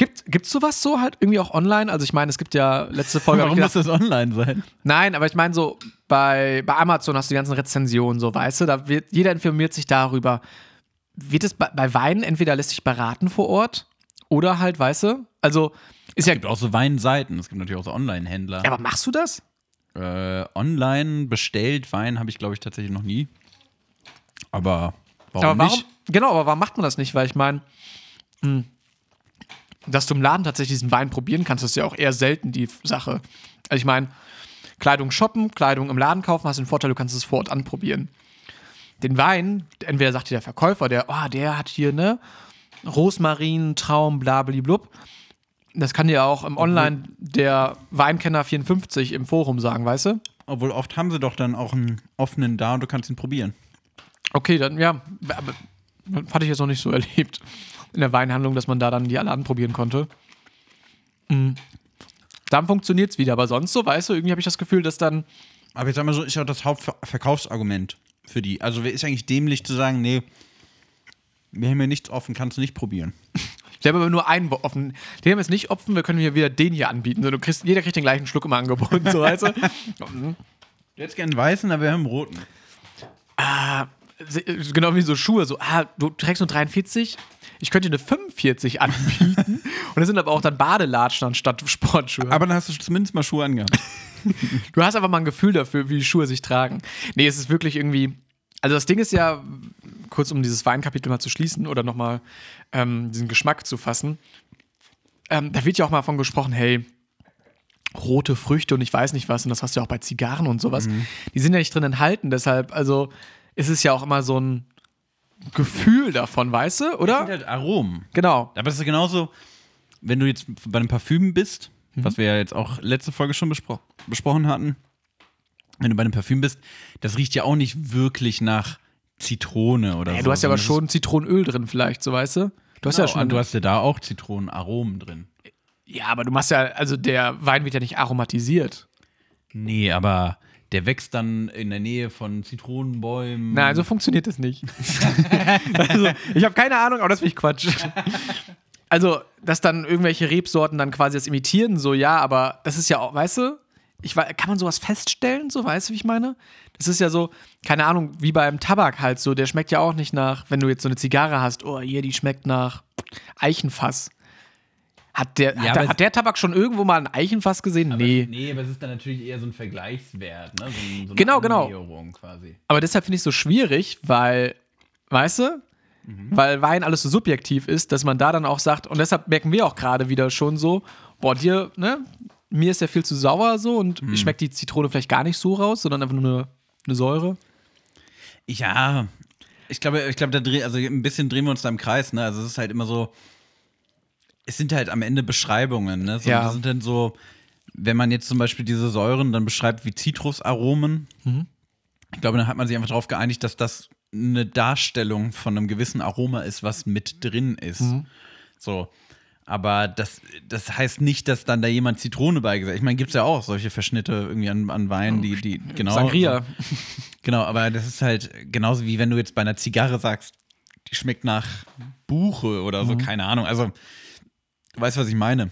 Gibt es sowas so halt irgendwie auch online? Also ich meine, es gibt ja letzte Folge. Warum muss das online sein? nein, aber ich meine so, bei, bei Amazon hast du die ganzen Rezensionen, so weißt du, da wird, jeder informiert sich darüber. Wird es bei, bei Weinen entweder lässt sich beraten vor Ort oder halt, weißt du? Also ist ja. Es gibt auch so Weinseiten. Es gibt natürlich auch so Online-Händler. Aber machst du das? Äh, online bestellt Wein habe ich, glaube ich, tatsächlich noch nie. Aber warum, aber warum, nicht? genau, aber warum macht man das nicht? Weil ich meine, hm, dass du im Laden tatsächlich diesen Wein probieren kannst, ist ja auch eher selten die Sache. Also ich meine, Kleidung shoppen, Kleidung im Laden kaufen, hast den Vorteil, du kannst es vor Ort anprobieren. Den Wein, entweder sagt dir der Verkäufer, der, oh, der hat hier, ne, Rosmarin, Traum, blablablub. Das kann dir auch im Online der Weinkenner 54 im Forum sagen, weißt du? Obwohl oft haben sie doch dann auch einen offenen da und du kannst ihn probieren. Okay, dann ja, aber hatte ich jetzt noch nicht so erlebt in der Weinhandlung, dass man da dann die alle anprobieren konnte. Mhm. Dann funktioniert es wieder, aber sonst so, weißt du, irgendwie habe ich das Gefühl, dass dann. Aber jetzt sag mal so, ist ja das Hauptverkaufsargument für die. Also wer ist eigentlich dämlich zu sagen, nee, wir haben hier nichts offen, kannst du nicht probieren. Wir haben aber nur einen offen. Den haben wir jetzt nicht offen, wir können hier wieder den hier anbieten. So, du kriegst, jeder kriegt den gleichen Schluck immer angeboten, so weißt du. Du hättest gerne einen weißen, aber wir haben einen roten. genau wie so Schuhe, so, ah, du trägst nur 43, ich könnte dir eine 45 anbieten. Und das sind aber auch dann Badelatschen anstatt Sportschuhe. Aber dann hast du zumindest mal Schuhe angehabt. Du hast einfach mal ein Gefühl dafür, wie die Schuhe sich tragen. Nee, es ist wirklich irgendwie. Also das Ding ist ja, kurz um dieses Weinkapitel mal zu schließen oder nochmal ähm, diesen Geschmack zu fassen, ähm, da wird ja auch mal davon gesprochen, hey, rote Früchte und ich weiß nicht was, und das hast du ja auch bei Zigarren und sowas, die sind ja nicht drin enthalten, deshalb, also ist es ja auch immer so ein Gefühl davon, weißt du, Das sind oder? halt Aromen. Genau. Aber es ist genauso, wenn du jetzt bei einem Parfüm bist, was wir ja jetzt auch letzte Folge schon bespro besprochen hatten, wenn du bei einem Parfüm bist, das riecht ja auch nicht wirklich nach Zitrone oder Ja, so. du hast ja aber schon Zitronenöl drin vielleicht, so weißt du? Du das hast ja schon. du hast ja da auch Zitronenaromen drin. Ja, aber du machst ja, also der Wein wird ja nicht aromatisiert. Nee, aber der wächst dann in der Nähe von Zitronenbäumen. Nein, so funktioniert das nicht. also, ich habe keine Ahnung, aber das finde ich Quatsch. Also, dass dann irgendwelche Rebsorten dann quasi das imitieren, so ja, aber das ist ja auch, weißt du, ich, kann man sowas feststellen, so weißt du, wie ich meine? Das ist ja so, keine Ahnung, wie beim Tabak halt so, der schmeckt ja auch nicht nach, wenn du jetzt so eine Zigarre hast, oh, hier, die schmeckt nach Eichenfass. Hat der, Ja, hat, aber der hat der Tabak schon irgendwo mal ein Eichenfass gesehen? nee. Nee, aber es ist dann natürlich eher so ein Vergleichswert, ne? So, so eine Genau, genau. Quasi. Aber deshalb finde ich es so schwierig, weil, weißt du, weil Wein alles so subjektiv ist, dass man da dann auch sagt, und deshalb merken wir auch gerade wieder schon so, boah, dir, ne, mir ist der viel zu sauer so und ich schmeckt die Zitrone vielleicht gar nicht so raus, sondern einfach nur eine, eine Säure. Ja, ich glaube, ich glaube, da dreh, also ein bisschen drehen wir uns da im Kreis, ne? Also es ist halt immer so, es sind halt am Ende Beschreibungen, ne? So, Ja. Das sind dann so, wenn man jetzt zum Beispiel diese Säuren dann beschreibt wie Zitrusaromen, ich glaube, dann hat man sich einfach darauf geeinigt, dass das eine Darstellung von einem gewissen Aroma ist, was mit drin ist. So. Aber das, das heißt nicht, dass dann da jemand Zitrone beigesetzt Ich meine, gibt es ja auch solche Verschnitte irgendwie an, an Wein, die, die genau. Sangria. Genau, aber das ist halt genauso wie wenn du jetzt bei einer Zigarre sagst, die schmeckt nach Buche oder so, keine Ahnung. Also, du weißt, was ich meine.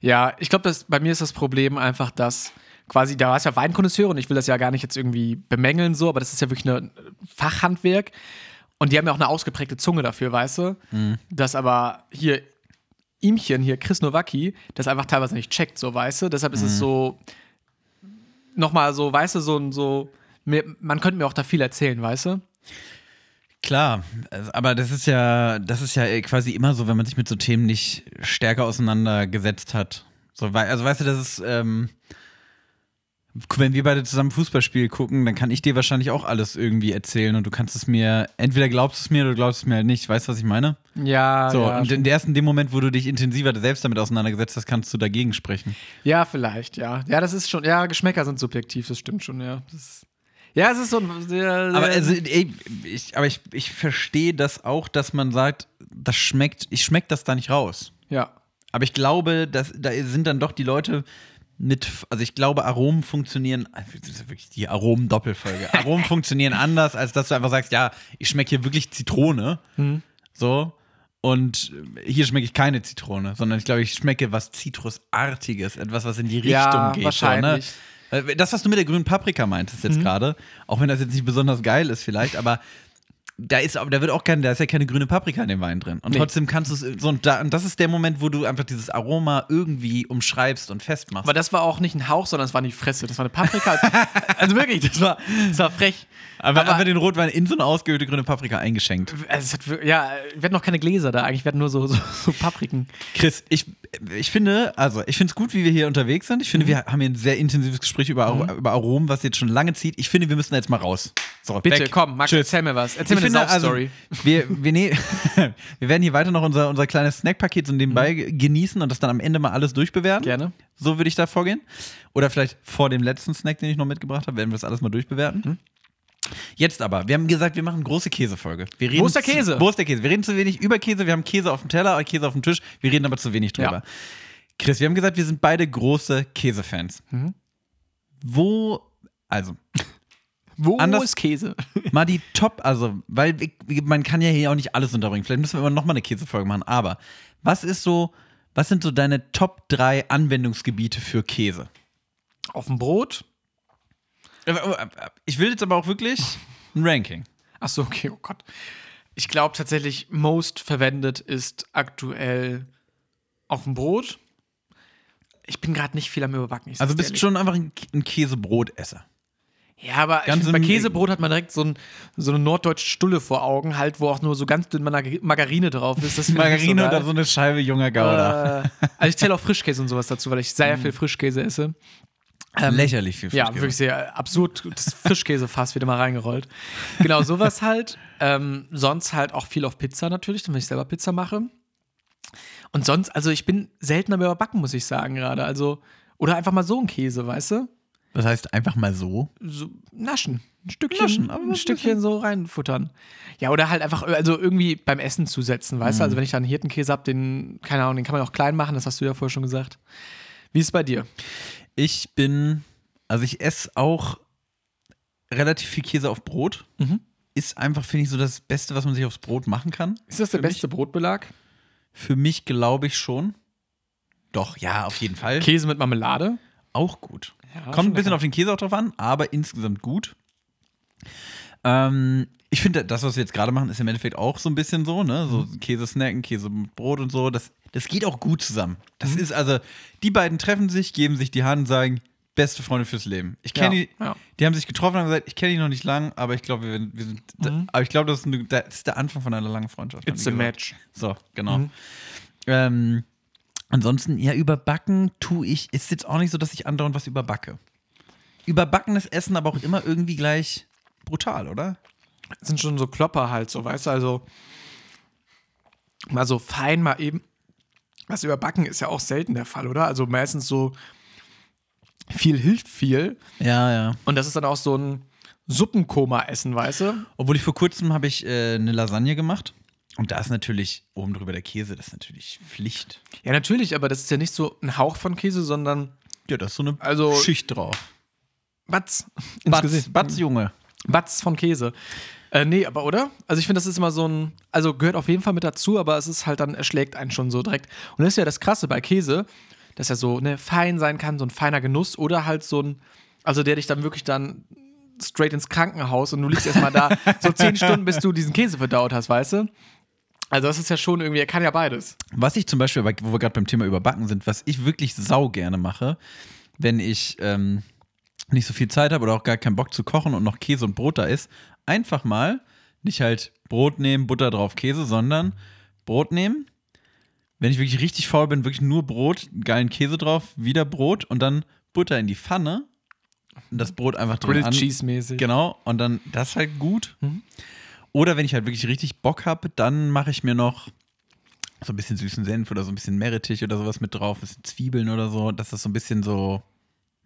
Ja, ich glaube, bei mir ist das Problem einfach, dass quasi, da hast ja Weinkonnoisseure und ich will das ja gar nicht jetzt irgendwie bemängeln, so, aber das ist ja wirklich ein Fachhandwerk. Und die haben ja auch eine ausgeprägte Zunge dafür, weißt du? Dass aber hier Ihmchen hier, Chris Nowacki, das einfach teilweise nicht checkt, so, weißt du? Deshalb ist es so, nochmal so, weißt du, so, ein- so, mir, man könnte mir auch da viel erzählen, weißt du? Klar, aber das ist ja, das ist ja quasi immer so, wenn man sich mit so Themen nicht stärker auseinandergesetzt hat. So, also weißt du, das ist, ähm, wenn wir beide zusammen Fußballspiel gucken, dann kann ich dir wahrscheinlich auch alles irgendwie erzählen und du kannst es mir, entweder glaubst du es mir oder du glaubst es mir halt nicht. Weißt du, was ich meine? Ja, So, ja, und in der ersten dem Moment, wo du dich intensiver selbst damit auseinandergesetzt hast, kannst du dagegen sprechen. ja, vielleicht, ja. Ja, das ist schon, ja, Geschmäcker sind subjektiv, das stimmt schon, ja. Das ja, es ist so ein. sehr- Aber also, ey, ich, aber ich, ich verstehe das auch, dass man sagt, das schmeckt, ich schmeck das da nicht raus. ja. Aber ich glaube, dass, da sind dann doch die Leute mit, also ich glaube, Aromen funktionieren, also das ist ja wirklich die Aromen-Doppelfolge. Aromen funktionieren anders, als dass du einfach sagst, ja, ich schmecke hier wirklich Zitrone. So. Und hier schmecke ich keine Zitrone, sondern ich glaube, ich schmecke was Zitrusartiges, etwas, was in die Richtung Ja, geht. wahrscheinlich. So, ne? Äh, Das, was du mit der grünen Paprika meintest jetzt gerade, auch wenn das jetzt nicht besonders geil ist, vielleicht, aber da ist, aber da wird auch kein, da ist ja keine grüne Paprika in dem Wein drin. Und Nee. trotzdem kannst du es, so, und, da, und das ist der Moment, wo du einfach dieses Aroma irgendwie umschreibst und festmachst. Aber das war auch nicht ein Hauch, sondern es war die Fresse. Das war eine Paprika. also wirklich, das war, das war frech. Aber, aber- aber den Rotwein in so eine ausgehöhlte grüne Paprika eingeschenkt. Also hat, ja, wir hatten noch keine Gläser da eigentlich, hatten nur so, so, so Papriken. Chris, ich, ich finde, also ich finde es gut, wie wir hier unterwegs sind. Ich finde, wir haben hier ein sehr intensives Gespräch über, Ar- über Aromen, was jetzt schon lange zieht. Ich finde, wir müssen jetzt mal raus. So, Bitte, weg. komm, Max, Tschüss. erzähl mir was. Erzähl Ich mir finde, eine also, wir, wir, ne wir werden hier weiter noch unser, unser kleines Snackpaket so nebenbei Mhm. genießen und das dann am Ende mal alles durchbewerten. Gerne. So würde ich da vorgehen. Oder vielleicht vor dem letzten Snack, den ich noch mitgebracht habe, werden wir das alles mal durchbewerten. Mhm. Jetzt aber, wir haben gesagt, wir machen große Käsefolge. Wir reden Wo ist der zu- Käse? Wo ist der Käse? Wir reden zu wenig über Käse, wir haben Käse auf dem Teller, Käse auf dem Tisch, wir reden aber zu wenig drüber. Ja. Chris, wir haben gesagt, wir sind beide große Käsefans. Mhm. Wo, also, Wo Anders- ist Käse? mal die Top, also, weil man kann ja hier auch nicht alles unterbringen. Vielleicht müssen wir immer noch mal eine Käsefolge machen. Aber was ist so, was sind so deine Top 3 Anwendungsgebiete für Käse? Auf dem Brot? Ich will jetzt aber auch wirklich ein Ranking. Ach so, okay, oh Gott. Ich glaube tatsächlich, most verwendet ist aktuell auf dem Brot. Ich bin gerade nicht viel am Überbacken. Also bist dir schon einfach ein, ein Käsebrotesser. Ja, aber find, bei Käsebrot hat man direkt so, ein, so eine norddeutsche Stulle vor Augen, halt, wo auch nur so ganz dünn Margar- Margarine drauf ist. Margarine so oder so eine Scheibe junger Gouda. Äh, also ich zähle auch Frischkäse und sowas dazu, weil ich sehr viel Frischkäse esse. Ähm, Lächerlich viel Ja, Frischkäse. wirklich sehr absurd. Das Frischkäsefass wird immer reingerollt. Genau, sowas halt. Ähm, sonst halt auch viel auf Pizza natürlich, wenn ich selber Pizza mache. Und sonst, also ich bin selten am Überbacken, muss ich sagen, gerade. Also, oder einfach mal so ein Käse, weißt du? Das heißt einfach mal so. So naschen. Ein Stückchen, Naschen, ein Stückchen so reinfuttern. Ja, oder halt einfach, also irgendwie beim Essen zusetzen, weißt Mhm. du? Also wenn ich da einen Hirtenkäse habe, den, keine Ahnung, den kann man auch klein machen, das hast du ja vorher schon gesagt. Wie ist es bei dir? Ich bin, also ich esse auch relativ viel Käse auf Brot. Mhm. Ist einfach, finde ich, so das Beste, was man sich aufs Brot machen kann. Ist das der Für mich- beste Brotbelag? Für mich glaube ich schon. Doch, ja, auf jeden Fall. Käse mit Marmelade? Auch gut. Ja, Kommt ein bisschen lecker. auf den Käse auch drauf an, aber insgesamt gut. Ähm, ich finde, das, was wir jetzt gerade machen, ist im Endeffekt auch so ein bisschen so, ne? So Mhm. Käse snacken, Käse mit Brot und so. Das, das geht auch gut zusammen. Das Mhm. ist also, die beiden treffen sich, geben sich die Hand, sagen, beste Freunde fürs Leben. Ich kenne Ja, die, ja. die haben sich getroffen und haben gesagt, ich kenne die noch nicht lang, aber ich glaube, wir, wir sind, aber ich glaube, das, das ist der Anfang von einer langen Freundschaft. Mhm. It's a gesagt. match. So, genau. Mhm. Ähm, ansonsten, ja, überbacken tue ich, ist jetzt auch nicht so, dass ich andauernd was überbacke. Überbackenes Essen aber auch immer irgendwie gleich brutal, oder? Das sind schon so Klopper halt, so, weißt du, also mal so fein, mal eben. Was überbacken ist ja auch selten der Fall, oder? Also meistens so viel hilft viel. Ja, ja. Und das ist dann auch so ein Suppenkoma-Essen, weißt du? Obwohl ich vor kurzem habe ich äh, eine Lasagne gemacht. Und da ist natürlich oben drüber der Käse, das ist natürlich Pflicht. Ja, natürlich, aber das ist ja nicht so ein Hauch von Käse, sondern Ja, da ist so eine Also- Schicht drauf. Batz. ins Batz, Gesicht. Batz, Junge. Batz von Käse. Äh, nee, aber oder? Also ich finde, das ist immer so ein, also gehört auf jeden Fall mit dazu, aber es ist halt dann, erschlägt einen schon so direkt. Und das ist ja das Krasse bei Käse, dass er so ne, fein sein kann, so ein feiner Genuss oder halt so ein, also der dich dann wirklich dann straight ins Krankenhaus und du liegst erstmal da so zehn Stunden, bis du diesen Käse verdaut hast, weißt du? Also das ist ja schon irgendwie, er kann ja beides. Was ich zum Beispiel, wo wir gerade beim Thema Überbacken sind, was ich wirklich sau gerne mache, wenn ich ähm, nicht so viel Zeit habe oder auch gar keinen Bock zu kochen und noch Käse und Brot da ist, einfach mal nicht halt Brot nehmen, Butter drauf, Käse, sondern Brot nehmen. Wenn ich wirklich richtig faul bin, wirklich nur Brot, geilen Käse drauf, wieder Brot und dann Butter in die Pfanne und das Brot einfach drin Grilled an, Cheese mäßig. Genau, und dann das halt gut. Mhm. Oder wenn ich halt wirklich richtig Bock habe, dann mache ich mir noch so ein bisschen süßen Senf oder so ein bisschen Meerrettich oder sowas mit drauf, ein bisschen Zwiebeln oder so, dass das so ein bisschen so,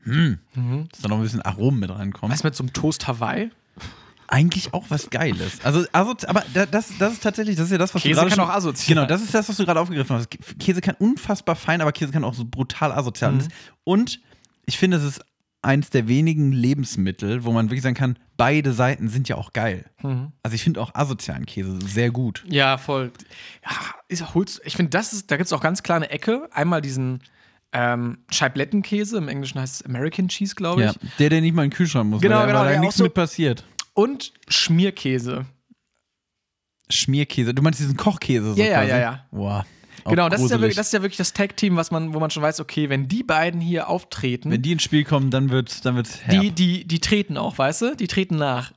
hm, Mhm. dass da noch ein bisschen Aromen mit reinkommt. Was mit so einem Toast Hawaii? Eigentlich auch was Geiles. Also, also aber da- das, das ist tatsächlich, das ist ja das, was Käse du gerade kann schon- auch asozial. Genau, das ist das, was du gerade aufgegriffen hast. Käse kann unfassbar fein, aber Käse kann auch so brutal asozial. Mhm. Und ich finde, es ist eins der wenigen Lebensmittel, wo man wirklich sagen kann, beide Seiten sind ja auch geil. Mhm. Also ich finde auch asozialen Käse sehr gut. Ja, voll. Ja, ist holst, ich finde, das ist, da gibt es auch ganz klar eine Ecke. Einmal diesen ähm, Scheiblettenkäse, im Englischen heißt es American Cheese, glaube ich. Ja, der, der nicht mal in den Kühlschrank muss, Genau, weil, genau, weil da nichts so- mit passiert. Und Schmierkäse. Schmierkäse, du meinst diesen Kochkäse so Ja, ja, quasi? ja, ja. Auch Genau, das ist, ja wirklich, das ist ja wirklich das Tag-Team, was man, wo man schon weiß, okay, wenn die beiden hier auftreten, Wenn die ins Spiel kommen, dann wird's, dann wird's herb. die, die, die treten auch, weißt du? Die treten nach.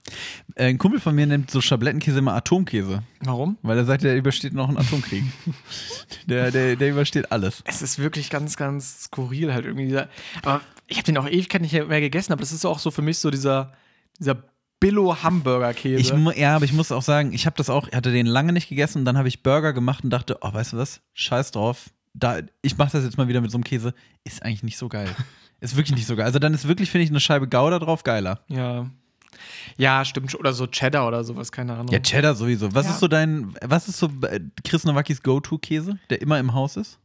Äh, ein Kumpel von mir nennt so Schablettenkäse immer Atomkäse. Warum? Weil er sagt, der übersteht noch einen Atomkrieg. der, der, der übersteht alles. Es ist wirklich ganz, ganz skurril halt irgendwie. Dieser, aber ich habe den auch Ewigkeit nicht mehr gegessen, aber das ist auch so für mich so dieser, dieser Billo-Hamburger-Käse. Ja, aber ich muss auch sagen, ich habe das auch, hatte den lange nicht gegessen und dann habe ich Burger gemacht und dachte, oh, weißt du was? Scheiß drauf. Da, ich mache das jetzt mal wieder mit so einem Käse. Ist eigentlich nicht so geil. ist wirklich nicht so geil. Also dann ist wirklich, finde ich, eine Scheibe Gouda drauf geiler. Ja. Ja, stimmt. Oder so Cheddar oder sowas, keine Ahnung. Ja, Cheddar sowieso. Was Ja. ist so dein, was ist so äh, Chris Nowakis Go-To-Käse, der immer im Haus ist?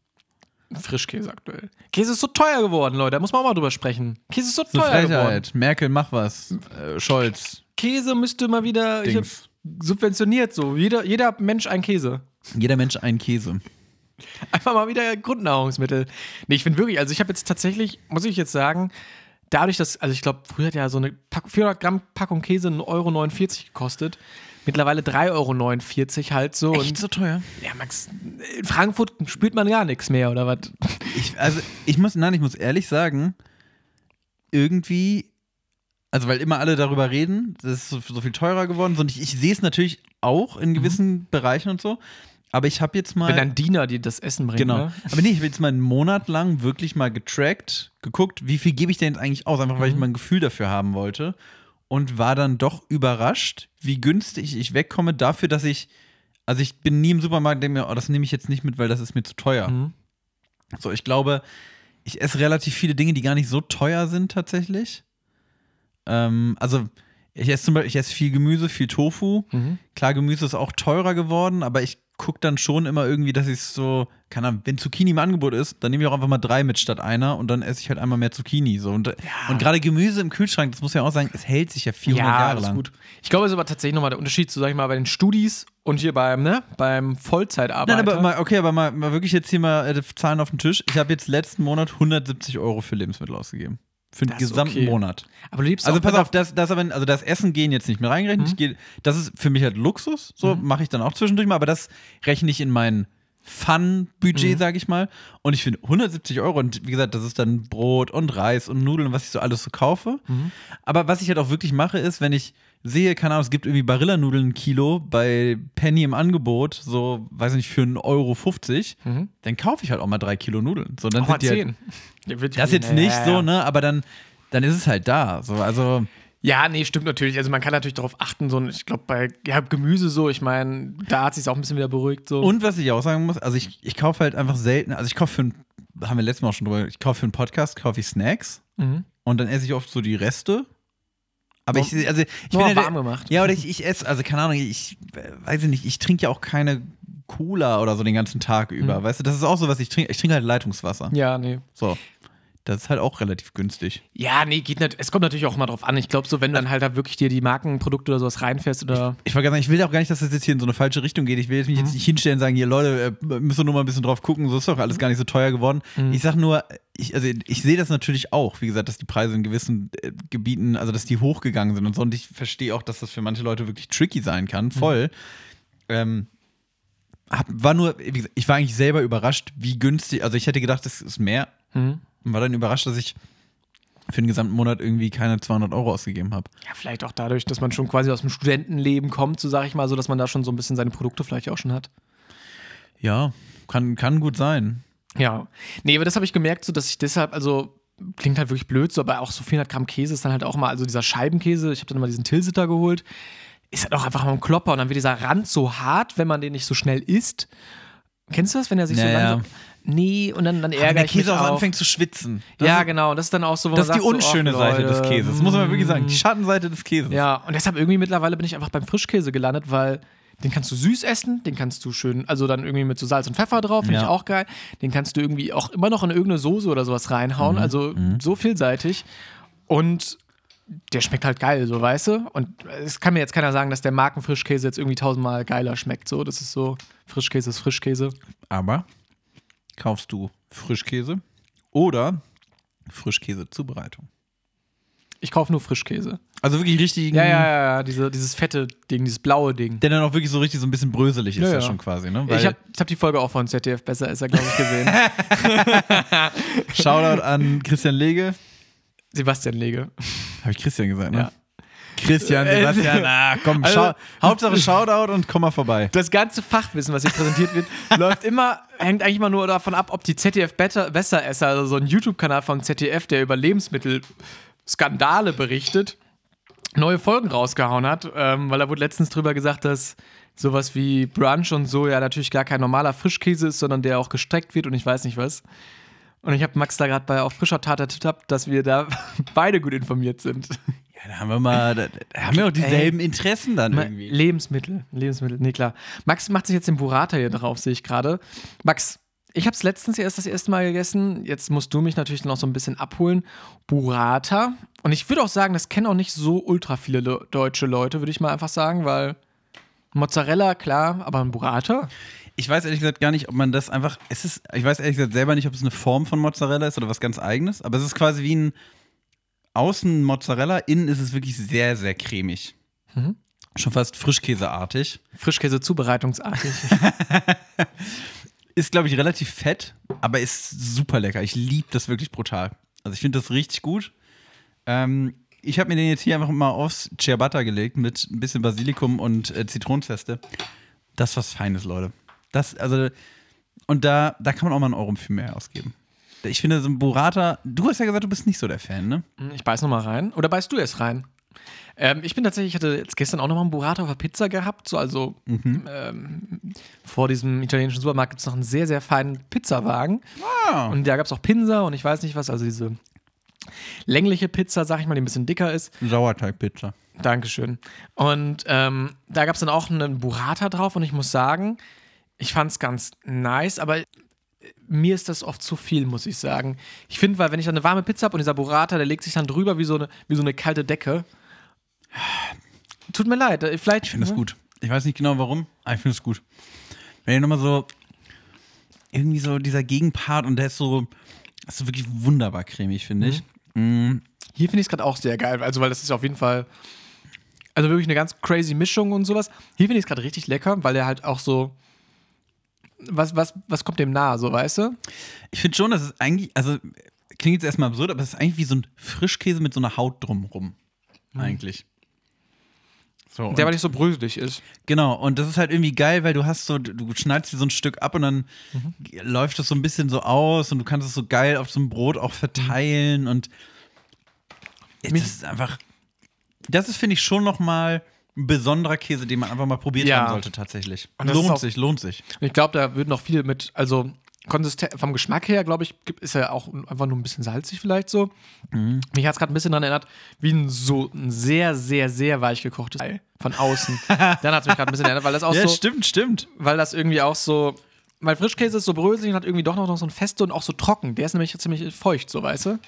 Frischkäse aktuell. Käse ist so teuer geworden, Leute. Da muss man auch mal drüber sprechen. Käse ist so teuer geworden. Frechheit. Merkel, mach was. Äh, Scholz, Käse müsste mal wieder subventioniert so. Jeder, jeder Mensch ein Käse. Jeder Mensch ein Käse. Einfach mal wieder Grundnahrungsmittel. Nee, ich finde wirklich, also ich habe jetzt tatsächlich, muss ich jetzt sagen, dadurch, dass, also ich glaube, früher hat ja so eine Pack, 400 Gramm Packung Käse 1,49 Euro gekostet. Mittlerweile 3,49 Euro halt so. Und so teuer? ja, Max, in Frankfurt spürt man gar nichts mehr, oder was? Ich, also, ich muss, nein, ich muss ehrlich sagen, irgendwie, also weil immer alle darüber reden, das ist so, so viel teurer geworden. Und ich, ich sehe es natürlich auch in gewissen Bereichen und so. Aber ich habe jetzt mal. Wenn dein Diener dir das Essen bringt. Genau. Ne? Aber nee, ich habe jetzt mal einen Monat lang wirklich mal getrackt, geguckt, wie viel gebe ich denn jetzt eigentlich aus, einfach weil ich mal ein Gefühl dafür haben wollte. Und war dann doch überrascht, wie günstig ich wegkomme dafür, dass ich, also ich bin nie im Supermarkt und denke mir, oh, das nehme ich jetzt nicht mit, weil das ist mir zu teuer. Mhm. So, ich glaube, ich esse relativ viele Dinge, die gar nicht so teuer sind tatsächlich. Ähm, also ich esse zum Beispiel, ich esse viel Gemüse, viel Tofu. Mhm. Klar, Gemüse ist auch teurer geworden, aber ich gucke dann schon immer irgendwie, dass ich so, keine Ahnung, wenn Zucchini im Angebot ist, dann nehme ich auch einfach mal drei mit statt einer und dann esse ich halt einmal mehr Zucchini. So. Und, und gerade Gemüse im Kühlschrank, das muss ja auch sagen, es hält sich ja 400 ja, Jahre lang. gut. Ich glaube, es ist aber tatsächlich nochmal der Unterschied zu, sag ich mal, bei den Studis und hier beim, ne, beim Vollzeitarbeiter. Nein, aber mal, okay, aber mal, mal wirklich jetzt hier mal äh, Zahlen auf den Tisch. Ich habe jetzt letzten Monat 170 Euro für Lebensmittel ausgegeben. Für den Das gesamten okay. Monat. aber du liebst Also pass auf, das, das, aber, also das Essen gehen jetzt nicht mehr reingerechnet. Ich gehe, das ist für mich halt Luxus, so mache ich dann auch zwischendurch mal, aber das rechne ich in mein Fun-Budget, sage ich mal. Und ich finde 170 Euro und wie gesagt, das ist dann Brot und Reis und Nudeln und was ich so alles so kaufe. Aber was ich halt auch wirklich mache, ist, wenn ich sehe, keine Ahnung, es gibt irgendwie Barillanudeln ein Kilo bei Penny im Angebot, so, weiß nicht, für 1,50 Euro, Mhm. dann kaufe ich halt auch mal drei Kilo Nudeln. So, dann auch mal sind die halt, 10. Ja, wird- das jetzt nicht ja, so, ne? Aber dann, dann ist es halt da. So, also. Ja, nee, stimmt natürlich. Also man kann natürlich darauf achten, so, ich glaube, bei ja, Gemüse so, ich meine, da hat sich auch ein bisschen wieder beruhigt. So. Und was ich auch sagen muss, also ich, ich kaufe halt einfach selten, also ich kaufe für ein, haben wir letztes Mal auch schon drüber, ich kaufe für einen Podcast, kaufe ich Snacks Mhm. und dann esse ich oft so die Reste. Aber Nur- ich, also ich nur bin ja warm der- gemacht. Ja, oder ich, ich esse, also keine Ahnung, ich weiß ich nicht, ich trinke ja auch keine Cola oder so den ganzen Tag über, weißt du, das ist auch so, was ich trinke, ich trinke halt Leitungswasser. Ja, nee. So, das ist halt auch relativ günstig. Ja, nee, geht nicht. Es kommt natürlich auch mal drauf an. Ich glaube, so, wenn du dann halt da wirklich dir die Markenprodukte oder sowas reinfährst oder. Ich wollte sagen, ich will auch gar nicht, dass das jetzt hier in so eine falsche Richtung geht. Ich will jetzt mich jetzt nicht hinstellen und sagen, hier Leute, äh, müsst ihr nur mal ein bisschen drauf gucken, so ist doch alles gar nicht so teuer geworden. Ich sag nur, ich, also ich sehe das natürlich auch, wie gesagt, dass die Preise in gewissen äh, Gebieten, also dass die hochgegangen sind und so. Und ich verstehe auch, dass das für manche Leute wirklich tricky sein kann, voll. Ähm, hab, war nur, gesagt, ich war eigentlich selber überrascht, wie günstig, also ich hätte gedacht, das ist mehr. Mhm. Und war dann überrascht, dass ich für den gesamten Monat irgendwie keine 200 Euro ausgegeben habe. Ja, vielleicht auch dadurch, dass man schon quasi aus dem Studentenleben kommt, so sage ich mal, so dass man da schon so ein bisschen seine Produkte vielleicht auch schon hat. Ja, kann, kann gut sein. Ja. Nee, aber das habe ich gemerkt, so dass ich deshalb, also klingt halt wirklich blöd, so, aber auch so 400 Gramm Käse ist dann halt auch mal, also dieser Scheibenkäse, ich habe dann mal diesen Tilsiter geholt, ist halt auch einfach mal ein Klopper und dann wird dieser Rand so hart, wenn man den nicht so schnell isst. Kennst du das, wenn er sich so Ja, ja. langsam. Nee, und dann, dann Wenn ärgere der ich mich Käse auch anfängt zu schwitzen. Das ja, ist, genau, das ist dann auch so, wo Das ist die sagt, so, unschöne ach, Seite des Käses. Das muss man wirklich sagen. Die mm. Schattenseite des Käses. Ja, und deshalb irgendwie mittlerweile bin ich einfach beim Frischkäse gelandet, weil den kannst du süß essen, den kannst du schön, also dann irgendwie mit so Salz und Pfeffer drauf, finde Ja. ich auch geil. Den kannst du irgendwie auch immer noch in irgendeine Soße oder sowas Mhm, reinhauen, also so vielseitig. Und der schmeckt halt geil, so weißt du. Und es kann mir jetzt keiner sagen, dass der Markenfrischkäse jetzt irgendwie tausendmal geiler schmeckt. So, das ist so, Frischkäse ist Frischkäse. Aber kaufst du Frischkäse oder Frischkäse-Zubereitung? Ich kaufe nur Frischkäse. Also wirklich richtigen, Ja, ja, ja, ja, diese, dieses fette Ding, dieses blaue Ding. der dann auch wirklich so richtig so ein bisschen bröselig ist Ja, ja, schon quasi, ne? Weil ich habe hab die Folge auch von ZDF besser ist er, glaube ich, gesehen. Shoutout an Christian Lege. Sebastian Lege. Habe ich Christian gesagt, ne? Ja. Christian, Sebastian, ah, komm, Also- schau, Hauptsache Shoutout und komm mal vorbei. Das ganze Fachwissen, was hier präsentiert wird, läuft immer, hängt eigentlich immer nur davon ab, ob die ZDF Better, Besseresser, also so ein YouTube-Kanal von ZDF, der über Lebensmittelskandale berichtet, neue Folgen rausgehauen hat, ähm, weil er wurde letztens drüber gesagt, dass sowas wie Brunch und so ja natürlich gar kein normaler Frischkäse ist, sondern der auch gestreckt wird und ich weiß nicht was. Und ich habe Max da gerade bei auf frischer Tat ertappt, dass wir da beide gut informiert sind. Ja, da haben wir mal, da, da haben wir auch dieselben Interessen dann irgendwie. Lebensmittel, Lebensmittel, nee, klar. Max macht sich jetzt den Burrata hier drauf, sehe ich gerade. Max, ich habe es letztens erst das erste Mal gegessen. Jetzt musst du mich natürlich noch so ein bisschen abholen. Burrata. Und ich würde auch sagen, das kennen auch nicht so ultra viele Le deutsche Leute, würde ich mal einfach sagen, weil Mozzarella, klar, aber ein Burrata? Ich weiß ehrlich gesagt gar nicht, ob man das einfach. Es ist, ich weiß ehrlich gesagt selber nicht, ob es eine Form von Mozzarella ist oder was ganz eigenes, aber es ist quasi wie ein Außen Mozzarella, innen ist es wirklich sehr, sehr cremig. Mhm. Schon fast Frischkäseartig. Frischkäse zubereitungsartig. Ist, glaube ich, relativ fett, aber ist super lecker. Ich liebe das wirklich brutal. Also ich finde das richtig gut. Ähm, ich habe mir den jetzt hier einfach mal aufs Ciabatta gelegt mit ein bisschen Basilikum und äh, Zitronenzeste. Das ist was Feines, Leute. Das, also, und da, da kann man auch mal einen Euro für mehr ausgeben. Ich finde, so ein Burrata, du hast ja gesagt, du bist nicht so der Fan, ne? Ich beiß noch mal rein. Oder beißt du erst rein? Ähm, ich bin tatsächlich, ich hatte jetzt gestern auch noch mal einen Burrata auf der Pizza gehabt. So, also ähm, vor diesem italienischen Supermarkt gibt es noch einen sehr, sehr feinen Pizzawagen. Ah. Und da gab es auch Pinsa und ich weiß nicht was, also diese längliche Pizza, sag ich mal, die ein bisschen dicker ist. Sauerteigpizza. Dankeschön. Und ähm, da gab es dann auch einen Burrata drauf und ich muss sagen, ich fand es ganz nice, aber mir ist das oft zu viel, muss ich sagen. Ich finde, weil wenn ich dann eine warme Pizza habe und dieser Burrata, der legt sich dann drüber wie so eine, wie so eine kalte Decke. Tut mir leid, äh, vielleicht. Ich finde das gut. Ich weiß nicht genau warum, aber ich finde es gut. Wenn ihr nochmal so, irgendwie so dieser Gegenpart und der ist so, ist so wirklich wunderbar cremig, finde ich. Mm. Hier finde ich es gerade auch sehr geil, also weil das ist auf jeden Fall, also wirklich eine ganz crazy Mischung und sowas. Hier finde ich es gerade richtig lecker, weil der halt auch so, was, was, was kommt dem nahe, so weißt du? Ich finde schon, dass es eigentlich, also klingt jetzt erstmal absurd, aber es ist eigentlich wie so ein Frischkäse mit so einer Haut drumrum. Eigentlich. So, Der aber nicht so bröselig ist. Genau, und das ist halt irgendwie geil, weil du hast so, du schneidest dir so ein Stück ab und dann läuft das so ein bisschen so aus und du kannst es so geil auf so einem Brot auch verteilen und es ist einfach, das ist, finde ich, schon noch mal ein besonderer Käse, den man einfach mal probiert Ja. haben sollte tatsächlich. Und Lohnt sich, lohnt sich. Und ich glaube, da würden noch viele mit, also konsistent, vom Geschmack her, glaube ich, ist er auch einfach nur ein bisschen salzig vielleicht so. Mich hat es gerade ein bisschen daran erinnert, wie ein so ein sehr, sehr, sehr weich gekochtes Ei von außen. Dann hat es mich gerade ein bisschen erinnert, weil das auch Ja, so, stimmt, stimmt. weil das irgendwie auch so, weil Frischkäse ist so bröselig und hat irgendwie doch noch so ein Feste und auch so trocken. Der ist nämlich ziemlich feucht, so weißt du.